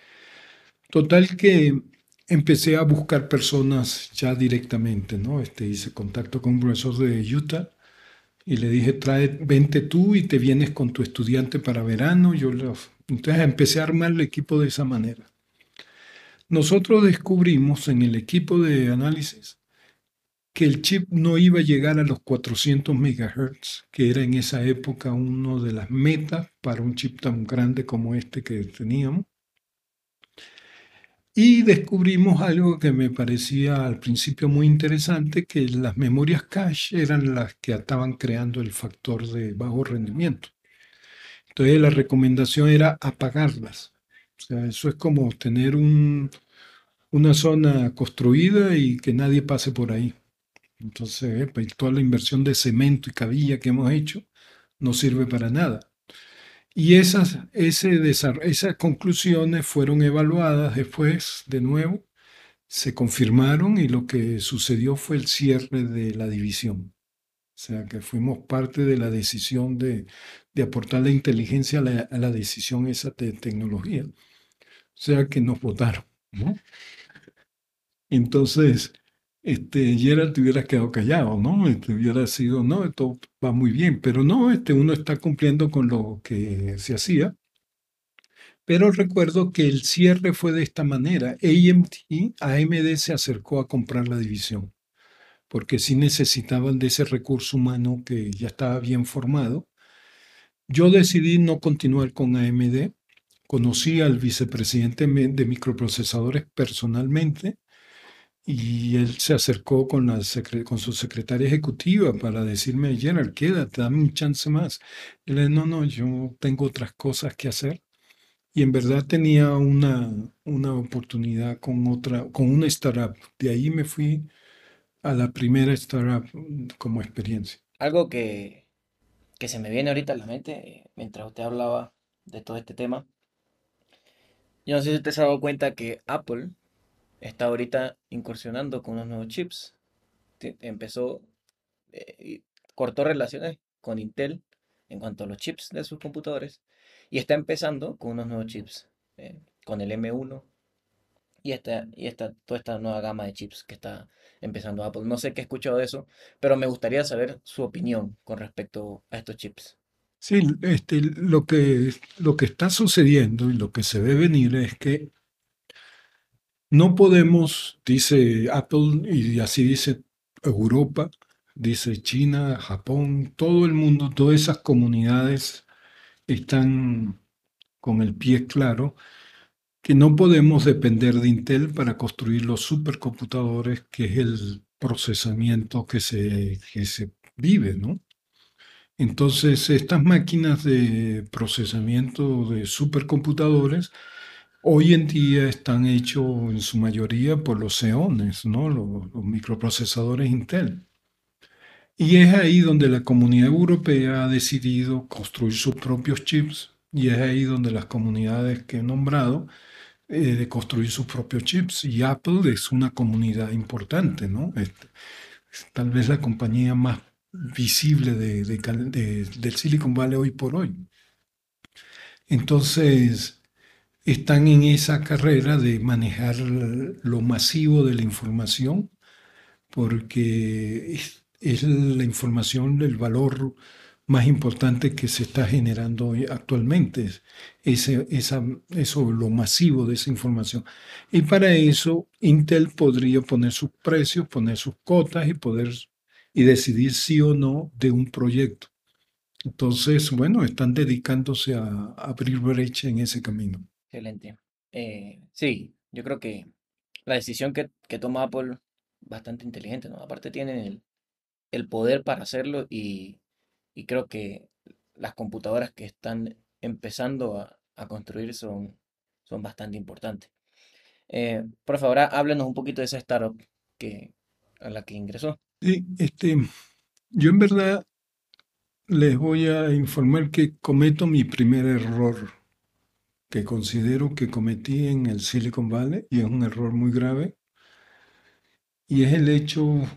Total que empecé a buscar personas ya directamente, ¿no? Este, hice contacto con un profesor de Utah y le dije, trae, vente tú y te vienes con tu estudiante para verano. Yo Entonces empecé a armar el equipo de esa manera. Nosotros descubrimos en el equipo de análisis que el chip no iba a llegar a los 400 MHz, que era en esa época uno de las metas para un chip tan grande como este que teníamos. Y descubrimos algo que me parecía al principio muy interesante, que las memorias cache eran las que estaban creando el factor de bajo rendimiento. Entonces la recomendación era apagarlas. O sea, eso es como tener un, una zona construida y que nadie pase por ahí. Entonces, pues, toda la inversión de cemento y cabilla que hemos hecho no sirve para nada. Y esas, esas conclusiones fueron evaluadas después, de nuevo, se confirmaron y lo que sucedió fue el cierre de la división. O sea, que fuimos parte de la decisión de, aportar la inteligencia a la, decisión esa de tecnología. O sea, que nos votaron. Entonces, este, Gerald te hubiera quedado callado, ¿no? Este, hubiera sido, no, esto va muy bien, pero no, este, uno está cumpliendo con lo que se hacía. Pero recuerdo que el cierre fue de esta manera. AMD, AMD se acercó a comprar la división, porque sí necesitaban de ese recurso humano que ya estaba bien formado. Yo decidí no continuar con AMD. Conocí al vicepresidente de microprocesadores personalmente y él se acercó con, la con su secretaria ejecutiva para decirme, Gerald, quédate, dame un chance más. Y le no, no, yo tengo otras cosas que hacer. Y en verdad tenía una, una oportunidad con otra, con una startup. De ahí me fui a la primera startup mm, como experiencia. Algo que, que se me viene ahorita a la mente eh, mientras usted hablaba de todo este tema. Yo no sé si usted se ha dado cuenta que Apple está ahorita incursionando con unos nuevos chips. Empezó, eh, cortó relaciones con Intel en cuanto a los chips de sus computadores y está empezando con unos nuevos chips, eh, con el M1 y, esta, y esta, toda esta nueva gama de chips que está empezando Apple. No sé qué he escuchado de eso, pero me gustaría saber su opinión con respecto a estos chips. Sí, este, lo, que, lo que está sucediendo y lo que se ve venir es que no podemos, dice Apple, y así dice Europa, dice China, Japón, todo el mundo, todas esas comunidades están con el pie claro que no podemos depender de Intel para construir los supercomputadores, que es el procesamiento que se, que se vive, ¿no? Entonces, estas máquinas de procesamiento de supercomputadores hoy en día están hechos en su mayoría por los Xeones, ¿no? los, microprocesadores Intel. Y es ahí donde la comunidad europea ha decidido construir sus propios chips y es ahí donde las comunidades que he nombrado eh, de construir sus propios chips. Y Apple es una comunidad importante, ¿no? Este, tal vez la compañía más visible de, del Silicon Valley hoy por hoy. Entonces, están en esa carrera de manejar lo masivo de la información, porque es, la información el valor más importante que se está generando actualmente, ese, eso, lo masivo de esa información. Y para eso Intel podría poner sus precios, poner sus cotas y poder y decidir sí o no de un proyecto. Entonces, bueno, están dedicándose a abrir brecha en ese camino. Excelente. Eh, sí, yo creo que la decisión que, toma Apple bastante inteligente, ¿no? Aparte tienen el, poder para hacerlo y, creo que las computadoras que están empezando a, construir son, son bastante importantes. Eh, por favor, háblenos un poquito de esa startup que, a la que ingresó. Sí, este, yo en verdad les voy a informar que cometo mi primer error que considero que cometí en el Silicon Valley y es un error muy grave. Y es el hecho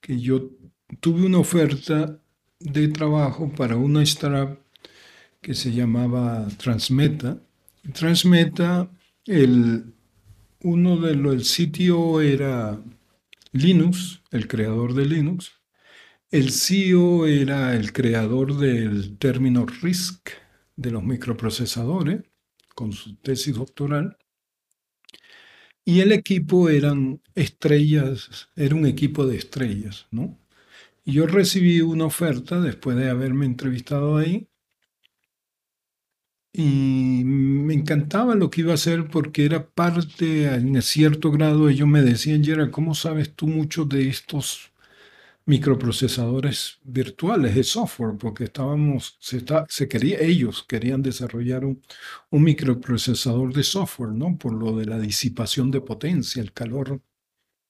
que yo tuve una oferta de trabajo para una startup que se llamaba Transmeta. Transmeta, el, uno de los, era Linux, el creador de Linux. El CEO era el creador del término RISC de los microprocesadores con su tesis doctoral. Y el equipo eran estrellas, era un equipo de estrellas, ¿no? Y yo recibí una oferta después de haberme entrevistado ahí. Y me encantaba lo que iba a hacer porque era parte, en cierto grado, ellos me decían, Gerard, ¿cómo sabes tú mucho de estos microprocesadores virtuales de software, porque estábamos, se, está, se quería, ellos querían desarrollar un, un, microprocesador de software, ¿no? Por lo de la disipación de potencia, el calor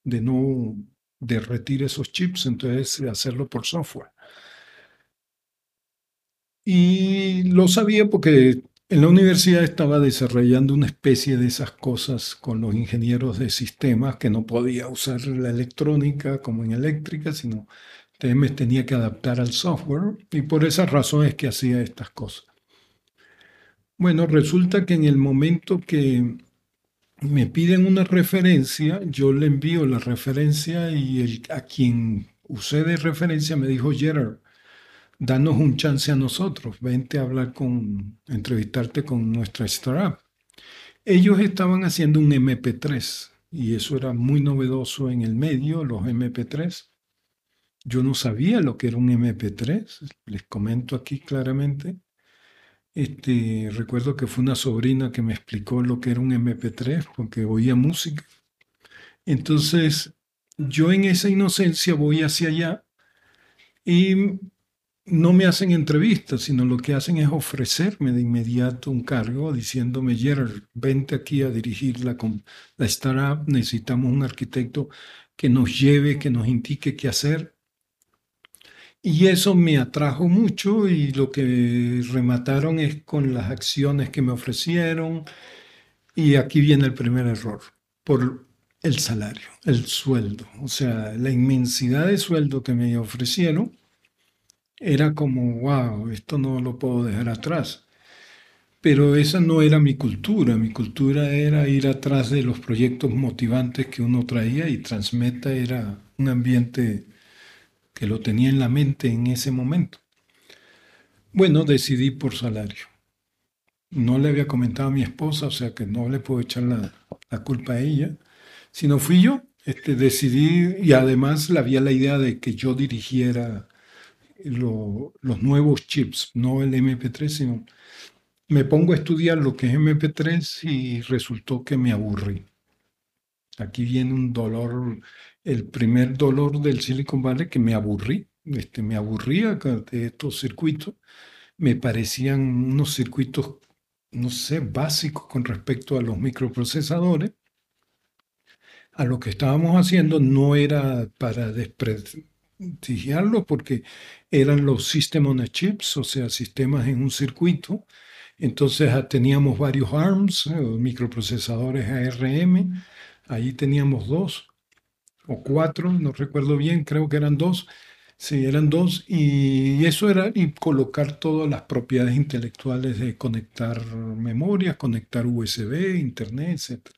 de no derretir esos chips, entonces hacerlo por software. Y lo sabía porque en la universidad estaba desarrollando una especie de esas cosas con los ingenieros de sistemas que no podía usar la electrónica como en eléctrica, sino me tenía que adaptar al software y por esas razones que hacía estas cosas. Bueno, resulta que en el momento que me piden una referencia, yo le envío la referencia y a quien usé de referencia me dijo, Gerard, danos un chance a nosotros, vente a hablar con, entrevistarte con nuestra startup. Ellos estaban haciendo un MP3 y eso era muy novedoso en el medio, los MP3. Yo no sabía lo que era un MP3, les comento aquí claramente. Este, recuerdo que fue una sobrina que me explicó lo que era un MP3 porque oía música. Entonces, yo en esa inocencia voy hacia allá y no me hacen entrevistas, sino lo que hacen es ofrecerme de inmediato un cargo diciéndome, Gerard, vente aquí a dirigir la, la startup, necesitamos un arquitecto que nos lleve, que nos indique qué hacer. Y eso me atrajo mucho y lo que remataron es con las acciones que me ofrecieron. Y aquí viene el primer error, por el salario, el sueldo. O sea, la inmensidad de sueldo que me ofrecieron era como, wow, esto no lo puedo dejar atrás. Pero esa no era mi cultura, mi cultura era ir atrás de los proyectos motivantes que uno traía y Transmeta era un ambiente que lo tenía en la mente en ese momento. Bueno, decidí por salario. No le había comentado a mi esposa, o sea que no le puedo echar la, culpa a ella, sino fui yo. Este, decidí y además había la idea de que yo dirigiera los nuevos chips, no el MP3, sino me pongo a estudiar lo que es MP3 y resultó que me aburrí. Aquí viene un dolor, el primer dolor del Silicon Valley que me aburrí, este, me aburría de estos circuitos, me parecían unos circuitos, no sé, básicos con respecto a los microprocesadores. A lo que estábamos haciendo no era para porque eran los System on a Chips, o sea, sistemas en un circuito. Entonces ah, teníamos varios ARMS, eh, microprocesadores ARM, ahí teníamos dos o cuatro, no recuerdo bien, creo que eran dos. Sí, eran dos y eso era y colocar todas las propiedades intelectuales de conectar memorias, conectar USB, internet, etc.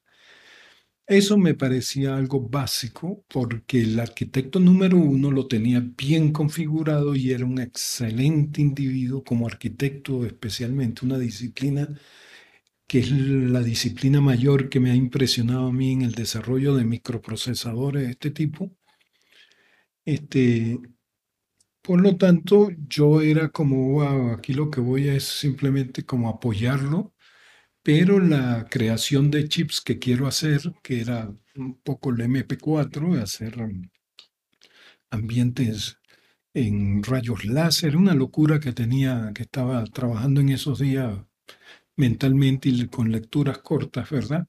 Eso me parecía algo básico porque el arquitecto número uno lo tenía bien configurado y era un excelente individuo como arquitecto, especialmente una disciplina que es la disciplina mayor que me ha impresionado a mí en el desarrollo de microprocesadores de este tipo. Este, por lo tanto, yo era como, aquí lo que voy es simplemente como apoyarlo pero la creación de chips que quiero hacer, que era un poco el MP4, hacer um, ambientes en rayos láser, una locura que tenía, que estaba trabajando en esos días mentalmente y con lecturas cortas, ¿verdad?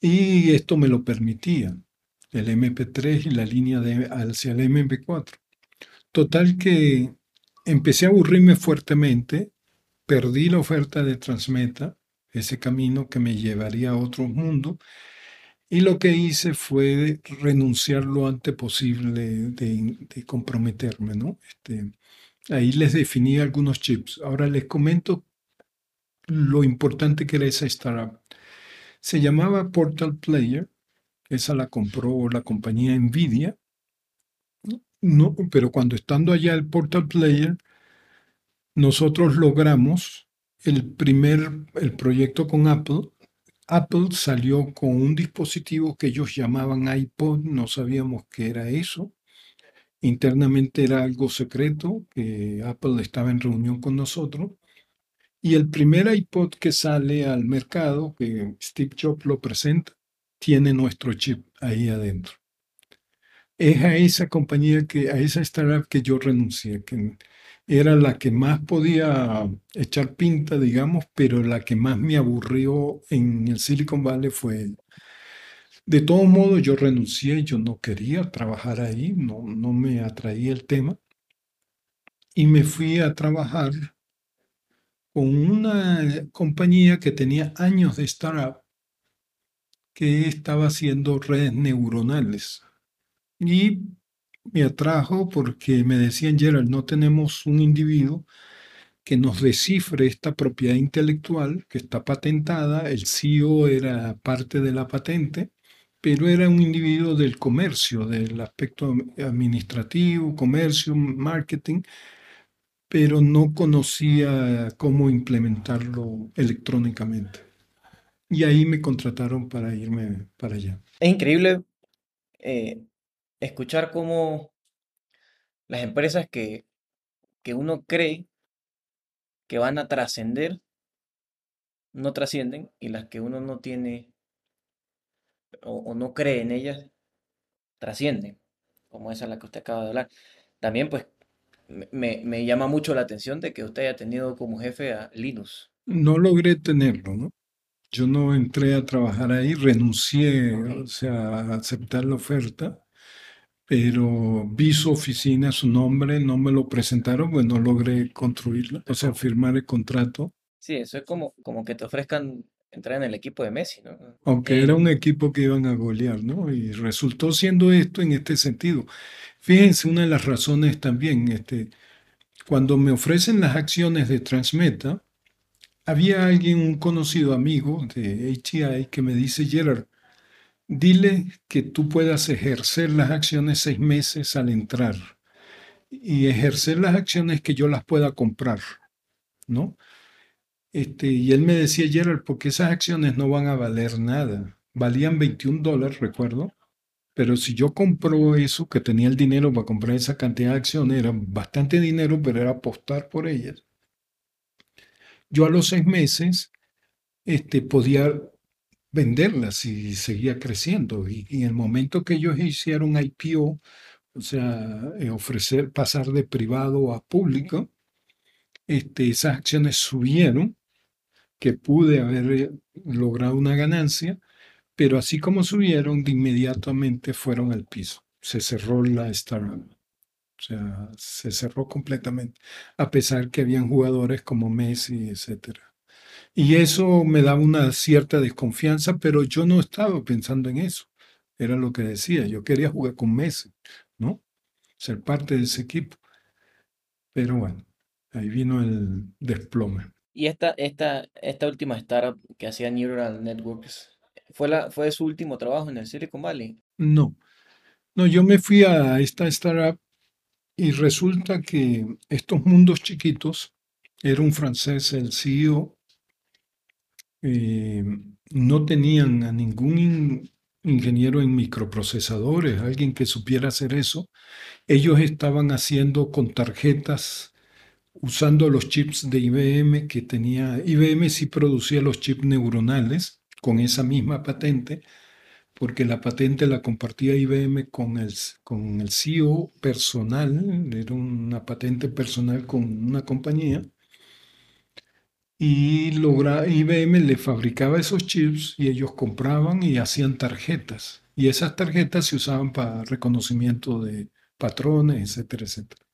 Y esto me lo permitía, el MP3 y la línea de, hacia el MP4. Total que empecé a aburrirme fuertemente, perdí la oferta de Transmeta, ese camino que me llevaría a otro mundo. Y lo que hice fue renunciar lo antes posible de, comprometerme, ¿no? Este, ahí les definí algunos chips. Ahora les comento lo importante que era esa startup. Se llamaba Portal Player. Esa la compró la compañía Nvidia. No, pero cuando estando allá el Portal Player, nosotros logramos el primer el proyecto con Apple, Apple salió con un dispositivo que ellos llamaban iPod, no sabíamos qué era eso. Internamente era algo secreto, que Apple estaba en reunión con nosotros. Y el primer iPod que sale al mercado, que Steve Jobs lo presenta, tiene nuestro chip ahí adentro. es a esa compañía que, a esa startup que yo renuncié, que era la que más podía echar pinta, digamos, pero la que más me aburrió en el Silicon Valley fue de todo modo, yo renuncié, yo no quería trabajar ahí, no, no me atraía el tema. Y me fui a trabajar con una compañía que tenía años de startup que estaba haciendo redes neuronales. Y me atrajo porque me decían, Gerald, no tenemos un individuo que nos descifre esta propiedad intelectual que está patentada. El CEO era parte de la patente, pero era un individuo del comercio, del aspecto administrativo, comercio, marketing, pero no conocía cómo implementarlo electrónicamente. Y ahí me contrataron para irme para allá. Es increíble eh, escuchar cómo las empresas que, que uno cree que van a trascender, no trascienden, y las que uno no tiene o, no cree en ellas, trascienden, como esa la que usted acaba de hablar. También, pues, me, me, llama mucho la atención de que usted haya tenido como jefe a Linus. No logré tenerlo, ¿no? Yo no entré a trabajar ahí, renuncié, o sea, a aceptar la oferta, pero vi su oficina, su nombre, no me lo presentaron, pues no logré construirla, o sea, firmar el contrato. Sí, eso es como, como que te ofrezcan entrar en el equipo de Messi, ¿no? Aunque era un equipo que iban a golear, ¿no? Y resultó siendo esto en este sentido. Fíjense, una de las razones también, este, cuando me ofrecen las acciones de Transmeta, había alguien, un conocido amigo de HTI, que me dice, Gerard, dile que tú puedas ejercer las acciones seis meses al entrar y ejercer las acciones que yo las pueda comprar, ¿no? Este, y él me decía, Gerald, porque esas acciones no van a valer nada. Valían 21 dólares, recuerdo. Pero si yo compro eso, que tenía el dinero para comprar esa cantidad de acciones, era bastante dinero, pero era apostar por ellas. Yo a los seis meses este, podía venderlas y seguía creciendo. Y, en el momento que ellos hicieron IPO, o sea, eh, ofrecer, pasar de privado a público, este, esas acciones subieron que pude haber eh, logrado una ganancia, pero así como subieron, inmediatamente fueron al piso. Se cerró la startup. O sea, se cerró completamente, a pesar que habían jugadores como Messi, etc. Y eso me daba una cierta desconfianza, pero yo no estaba pensando en eso. Era lo que decía, yo quería jugar con Messi, ¿no? Ser parte de ese equipo. Pero bueno, ahí vino el desplome. Y esta, esta, esta última startup que hacía Neural Networks, ¿fue, la, ¿fue su último trabajo en el Silicon Valley? No, no, yo me fui a esta startup y resulta que estos mundos chiquitos, era un francés el CEO, eh, no tenían a ningún ingeniero en microprocesadores, alguien que supiera hacer eso. Ellos estaban haciendo con tarjetas usando los chips de IBM que tenía, IBM sí producía los chips neuronales con esa misma patente, porque la patente la compartía IBM con el, con el CEO personal, era una patente personal con una compañía, y logra, IBM le fabricaba esos chips y ellos compraban y hacían tarjetas, y esas tarjetas se usaban para reconocimiento de patrones, etcétera, etcétera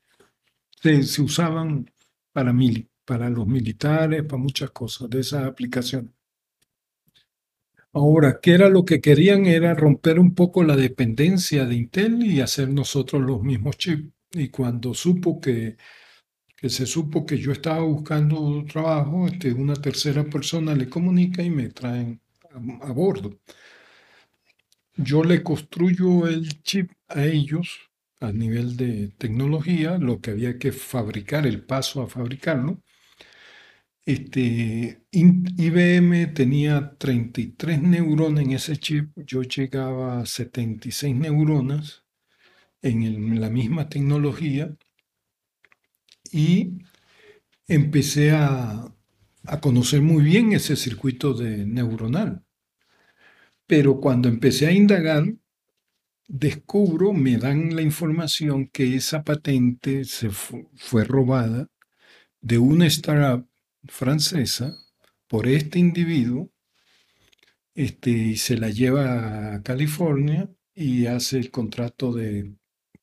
se, usaban para, mil, para los militares, para muchas cosas de esa aplicación. Ahora, ¿qué era lo que querían? Era romper un poco la dependencia de Intel y hacer nosotros los mismos chips. Y cuando supo que, se supo que yo estaba buscando trabajo, este, una tercera persona le comunica y me traen a bordo. Yo le construyo el chip a ellos a nivel de tecnología, lo que había que fabricar, el paso a fabricarlo. Este, IBM tenía 33 neuronas en ese chip, yo llegaba a 76 neuronas en, la misma tecnología y empecé a, a conocer muy bien ese circuito de neuronal. Pero cuando empecé a indagar, descubro, me dan la información que esa patente se fue robada de una startup francesa por este individuo este, y se la lleva a California y hace el contrato de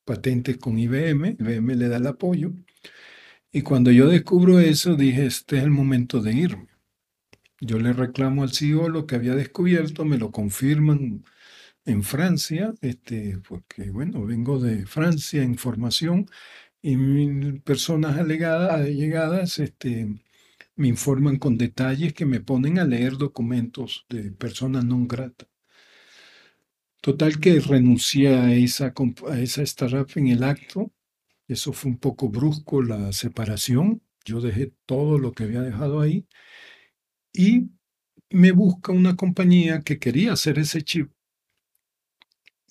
patentes con IBM, IBM le da el apoyo. Y cuando yo descubro eso, dije, este es el momento de irme. Yo le reclamo al CEO lo que había descubierto, me lo confirman en Francia, este, porque bueno, vengo de Francia en formación y mil personas alegadas, allegadas este, me informan con detalles que me ponen a leer documentos de personas no gratas. Total que renuncié a esa, a esa startup en el acto. Eso fue un poco brusco la separación. Yo dejé todo lo que había dejado ahí y me busca una compañía que quería hacer ese chip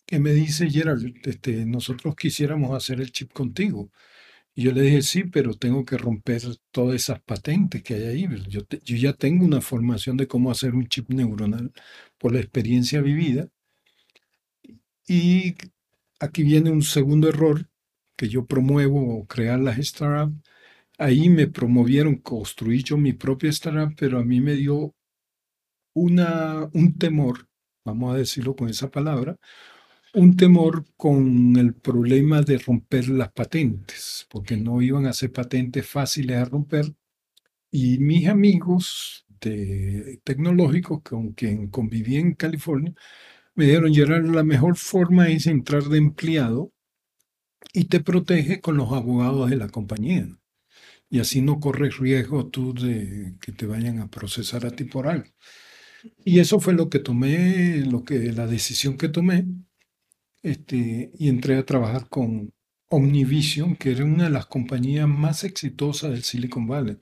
que me dice, Gerald, este, nosotros quisiéramos hacer el chip contigo. Y yo le dije, sí, pero tengo que romper todas esas patentes que hay ahí. Yo, yo ya tengo una formación de cómo hacer un chip neuronal por la experiencia vivida. Y aquí viene un segundo error que yo promuevo, crear las startups. Ahí me promovieron construir yo mi propia startup, pero a mí me dio una, un temor, vamos a decirlo con esa palabra, un temor con el problema de romper las patentes, porque no iban a ser patentes fáciles a romper. Y mis amigos de, tecnológicos con quien conviví en California me dijeron, Gerard, la mejor forma es entrar de empleado y te protege con los abogados de la compañía. Y así no corres riesgo tú de que te vayan a procesar a ti por algo. Y eso fue lo que tomé, lo que, la decisión que tomé este, y entré a trabajar con Omnivision, que era una de las compañías más exitosas del Silicon Valley.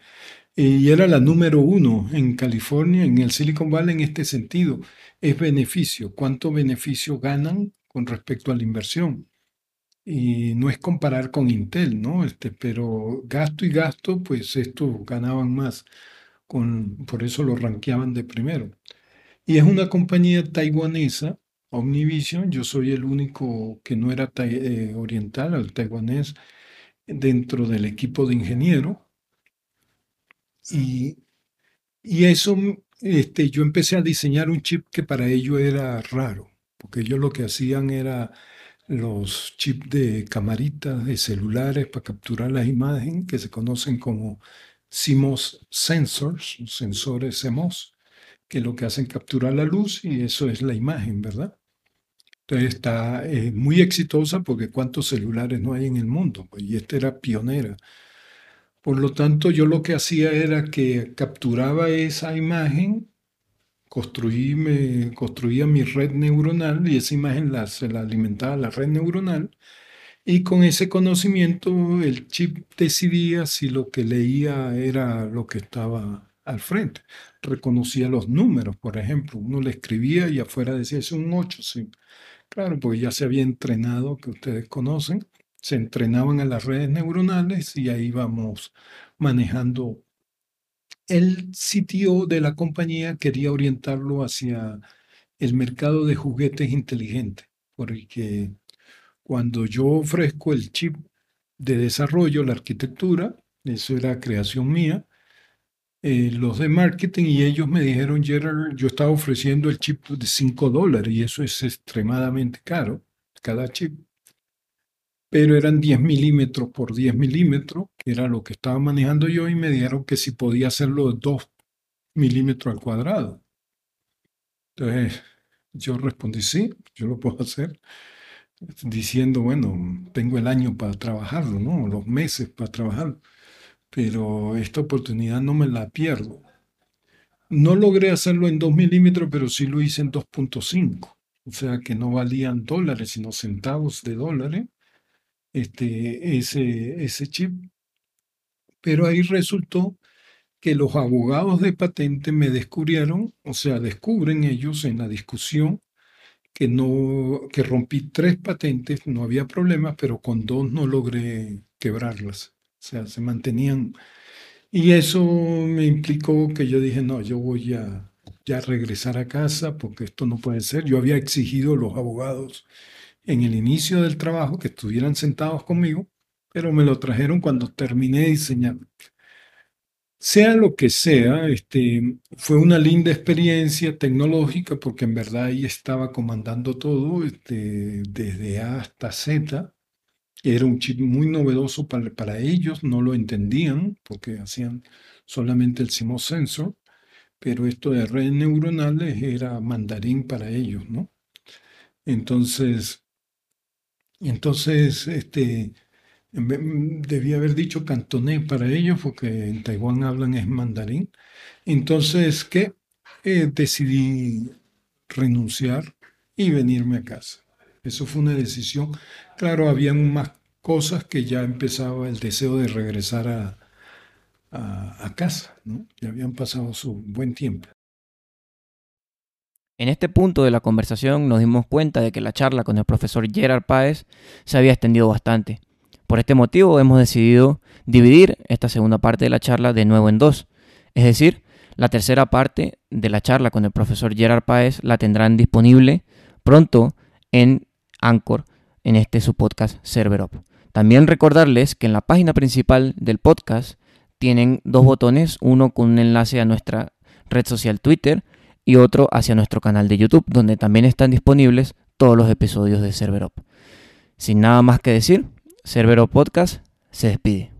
Y era la número uno en California, en el Silicon Valley en este sentido. Es beneficio. ¿Cuánto beneficio ganan con respecto a la inversión? Y no es comparar con Intel, ¿no? Este, pero gasto y gasto, pues estos ganaban más. Con, por eso lo ranqueaban de primero. Y es una compañía taiwanesa Omnivision, yo soy el único que no era eh, oriental, el taiwanés, dentro del equipo de ingeniero. Y, y eso, este, yo empecé a diseñar un chip que para ellos era raro, porque ellos lo que hacían era los chips de camaritas de celulares para capturar las imágenes, que se conocen como CMOS sensors, sensores CMOS, que lo que hacen capturar la luz y eso es la imagen, ¿verdad? Entonces está eh, muy exitosa porque cuántos celulares no hay en el mundo, pues, y esta era pionera. Por lo tanto, yo lo que hacía era que capturaba esa imagen, construí, me, construía mi red neuronal y esa imagen la, se la alimentaba la red neuronal. Y con ese conocimiento el chip decidía si lo que leía era lo que estaba al frente. Reconocía los números, por ejemplo. Uno le escribía y afuera decía, es un 8, sí. Claro, porque ya se había entrenado, que ustedes conocen, se entrenaban en las redes neuronales y ahí vamos manejando. El sitio de la compañía quería orientarlo hacia el mercado de juguetes inteligentes, porque cuando yo ofrezco el chip de desarrollo, la arquitectura, eso era creación mía, eh, los de marketing y ellos me dijeron, Gerard, yo estaba ofreciendo el chip de 5 dólares y eso es extremadamente caro, cada chip. Pero eran 10 milímetros por 10 milímetros, que era lo que estaba manejando yo, y me dijeron que si podía hacerlo de 2 milímetros al cuadrado. Entonces yo respondí, sí, yo lo puedo hacer, diciendo, bueno, tengo el año para trabajarlo, ¿no? Los meses para trabajarlo pero esta oportunidad no me la pierdo. No logré hacerlo en 2 milímetros, pero sí lo hice en 2.5, o sea que no valían dólares, sino centavos de dólares este, ese, ese chip. Pero ahí resultó que los abogados de patente me descubrieron, o sea, descubren ellos en la discusión que no que rompí tres patentes, no había problema, pero con dos no logré quebrarlas. O sea, se mantenían. Y eso me implicó que yo dije, no, yo voy a ya regresar a casa porque esto no puede ser. Yo había exigido a los abogados en el inicio del trabajo, que estuvieran sentados conmigo, pero me lo trajeron cuando terminé de diseñar. Sea lo que sea, este, fue una linda experiencia tecnológica porque en verdad ahí estaba comandando todo, este, desde A hasta Z. Era un chip muy novedoso para, para ellos, no lo entendían porque hacían solamente el CMOS sensor, pero esto de redes neuronales era mandarín para ellos, ¿no? Entonces, entonces, este, debía haber dicho cantonés para ellos, porque en Taiwán hablan es mandarín. Entonces, ¿qué? Eh, decidí renunciar y venirme a casa. Eso fue una decisión. Claro, habían más cosas que ya empezaba el deseo de regresar a, a, casa, ¿no? Ya habían pasado su buen tiempo. En este punto de la conversación nos dimos cuenta de que la charla con el profesor Gerard Páez se había extendido bastante. Por este motivo hemos decidido dividir esta segunda parte de la charla de nuevo en dos. Es decir, la tercera parte de la charla con el profesor Gerard Páez la tendrán disponible pronto en Anchor, en este su podcast. También recordarles que en la página principal del podcast tienen dos botones, uno con un enlace a nuestra red social Twitter y otro hacia nuestro canal de YouTube, donde también están disponibles todos los episodios de ServerUp. Sin nada más que decir, Cerbero Podcast se despide.